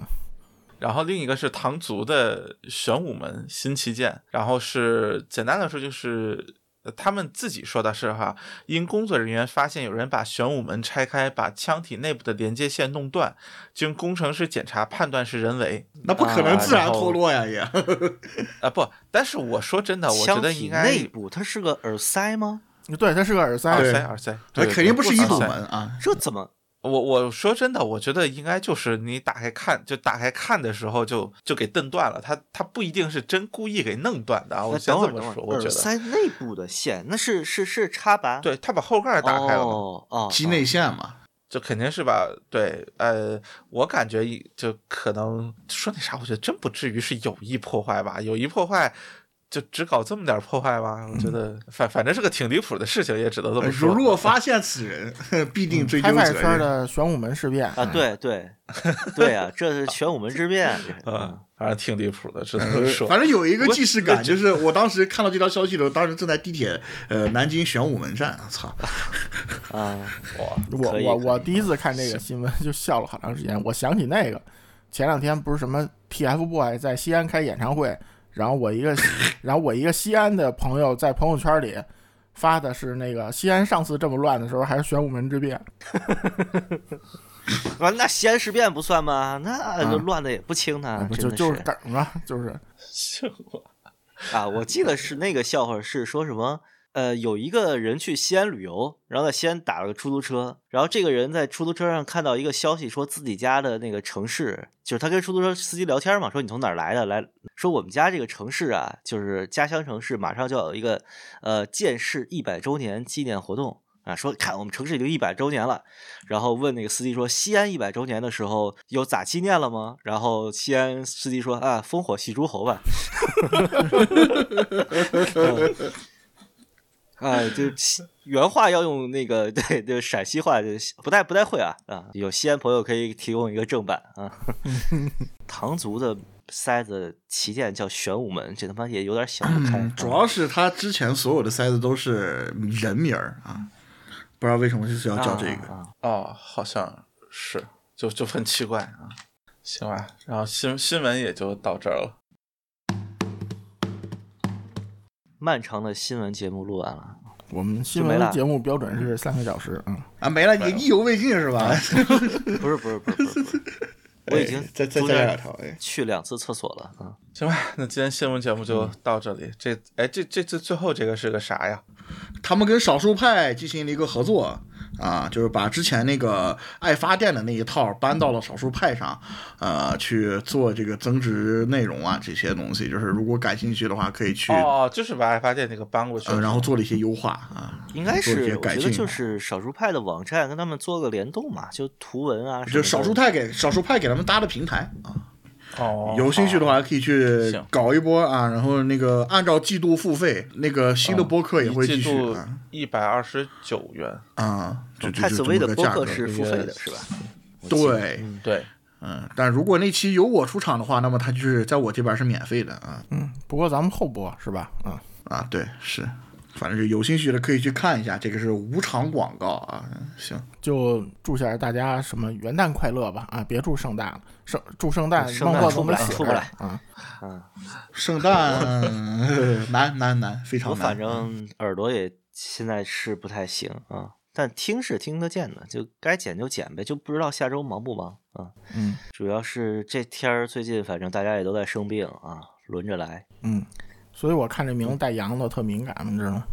然后另一个是唐族的玄武门新旗舰，然后是简单的说就是。呃他们自己说的是哈，因工作人员发现有人把玄武门拆开，把腔体内部的连接线弄断，经工程师检查判断是人为。那不可能自然脱落呀，也。啊不，但是我说真的，我觉得应该内部它是个耳塞吗？对，它是个耳塞耳，塞耳塞，对肯定不是一堵门啊。这怎么？我我说真的，我觉得应该就是你打开看，就打开看的时候就就给蹬断了，他他不一定是真故意给弄断的啊，我哎先这么说，我觉得，耳塞内部的线那是是是插拔？对他把后盖打开了嘛，哦哦，机内线嘛，就肯定是把对，呃，我感觉就可能说那啥，我觉得真不至于是有意破坏吧，有意破坏。就只搞这么点破坏吗？我觉得反反正是个挺离谱的事情，也只能这么说。呃如果发现此人，必定追究开外圈责任。的玄武门事变啊，，对对对啊，这是玄武门之变。这是 嗯，反正挺离谱的，只能说。反正有一个既视感，就是我当时看到这条消息的时候，当时正在地铁呃南京玄武门站，操！啊，我我我第一次看这个新闻就笑了好长时间。我想起那个前两天不是什么 TFBOY 在西安开演唱会，然后我一个然后我一个西安的朋友在朋友圈里发的是那个西安上次这么乱的时候还是玄武门之变，啊，那西安事变不算吗？那就乱的也不轻呢，啊就就是梗嘛，就是啊，我记得是那个笑话是说什么？呃，有一个人去西安旅游，然后在西安打了个出租车，然后这个人在出租车上看到一个消息，说自己家的那个城市，就是他跟出租车司机聊天嘛，说你从哪儿来的？来说我们家这个城市啊，就是家乡城市，马上就要有一个呃建市一百周年纪念活动。啊，说看我们城市已经一百周年了，然后问那个司机说，西安一百周年的时候有咋纪念了吗？然后西安司机说啊，烽火戏诸侯吧。啊，就西原话要用那个 对就陕西话，就不太不太会啊啊！有西安朋友可以提供一个正版啊。唐族的塞子旗舰叫玄武门，这他妈也有点想不开。嗯，主要是他之前所有的塞子都是人名儿啊，不知道为什么就是要叫这个。啊啊哦，好像是，就就很奇怪啊。行吧，然后新新闻也就到这儿了。漫长的新闻节目录完了，我们新闻节目标准是三个小时，嗯，啊，没了，你意犹未尽是吧？不是不是不是不是，我已经哎再再加两条，哎，去两次厕所了啊。行吧，那今天新闻节目就到这里。这哎，这这这最后这个是个啥呀？他们跟少数派进行了一个合作啊，就是把之前那个爱发电的那一套搬到了少数派上，呃，去做这个增值内容啊这些东西。就是如果感兴趣的话，可以去，哦，就是把爱发电那个搬过去。呃，然后做了一些优化啊。应该是，我觉得就是少数派的网站跟他们做个联动嘛，就图文啊就少数派给少数派给他们搭的平台啊，哦，有兴趣的话可以去搞一波啊，然后那个按照季度付费，那个新的播客也会继续啊一百二十九元。啊，就就太子威就这么的播客个价格。是付费的，是吧？对，对，嗯，但如果那期有我出场的话，那么它就是在我这边是免费的啊嗯，不过咱们后播是吧？嗯，啊，对，是，反正是有兴趣的可以去看一下，这个是无偿广告啊，嗯行，就祝下大家什么元旦快乐吧啊！别祝圣诞了，圣祝圣诞出不来出不来啊！啊，圣诞难难难，非常难，我反正耳朵也现在是不太行啊，但听是听得见的，就该剪就剪呗，就不知道下周忙不忙啊。嗯主要是这天儿最近反正大家也都在生病啊，轮着来。嗯，所以我看这名字带“羊”的特敏感，你知道吗？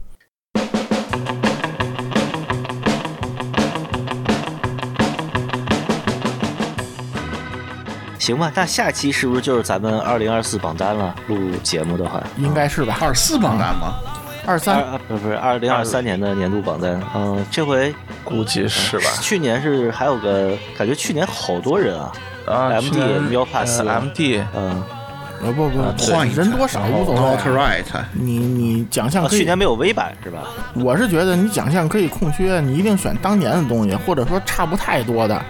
行吧，那下期是不是就是咱们二零二四榜单了？录节目的话，应该是吧？二四榜单吗？二二三啊不不是二零二三年的年度榜单，嗯，这回估计是吧？去年是还有个感觉，去年好多人啊，啊 MD 喵帕斯呃 MD 嗯，呃不不不，换一人多少无所谓 Not 啊。right，你你奖项啊，可以去年没有 V 版是吧？我是觉得你奖项可以空缺，你一定选当年的东西，或者说差不太多的。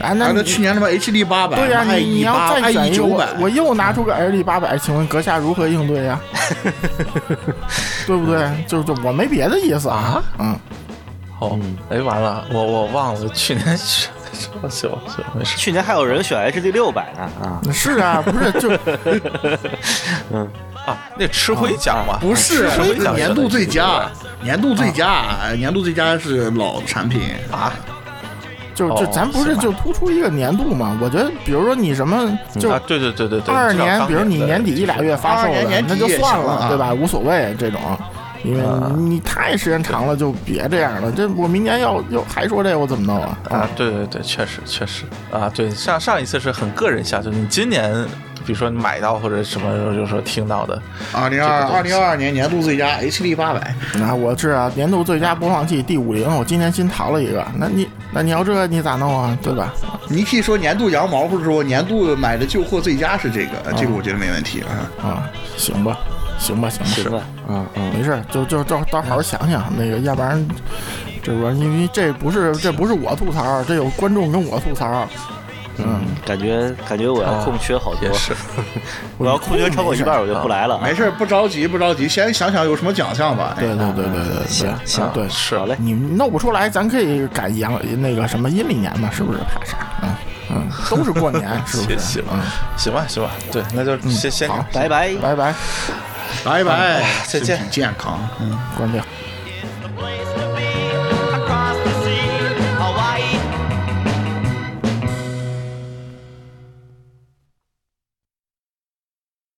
啊，那你还有去年什么 HD 八百，对呀、你你要再选 IE 一个，我九百，我又拿出个 HD 八百，请问阁下如何应对呀、对不对？就就我没别的意思啊，嗯，好，哎，完了，我我忘了去年选什么行行没事。去年还有人选 HD 六百呢啊，是啊，不是就 嗯啊，那吃灰奖嘛，不是吃灰奖年度最佳，年度最啊佳，年度最佳是老产品啊，就就哦咱不是就突出一个年度嘛？我觉得，比如说你什么就啊，对对对对对，二二年，比如你年底一俩月发售22年的，那就算了，对吧？无所谓这种。因为啊你太时间长了，就别这样了。这我明年要要还说这，我怎么弄啊？啊，对对对，确实确实啊，对上上一次是很个人下，就你今年比如说你买到或者什么，就是说听到的，二零二二零二二年年度最佳 HD 八百，那我是啊，年度最佳播放器 D 五零，我今年新淘了一个。那你那你要这你咋弄啊？对吧？你可以说年度羊毛，或者说年度买的旧货最佳是这个，这个我觉得没问题啊。啊，行吧，行吧，行吧，行吧，啊啊，没事，就就到到好好想想那个，要不然这不因为这不是这不是我吐槽，这有观众跟我吐槽。嗯，感觉感觉我要空缺好多也，是 我要空缺超过一半我就不来了啊。没事，不着急，不着急，先想想有什么奖项吧。对对对对对对，行行对。是好嘞，你弄不出来，咱可以改阳那个什么阴历年嘛，是不是？怕啥？嗯嗯，都是过年，是不是？行吧嗯，行吧行吧，对，那就先先好拜拜。拜拜，拜拜，再见健康，嗯。关掉。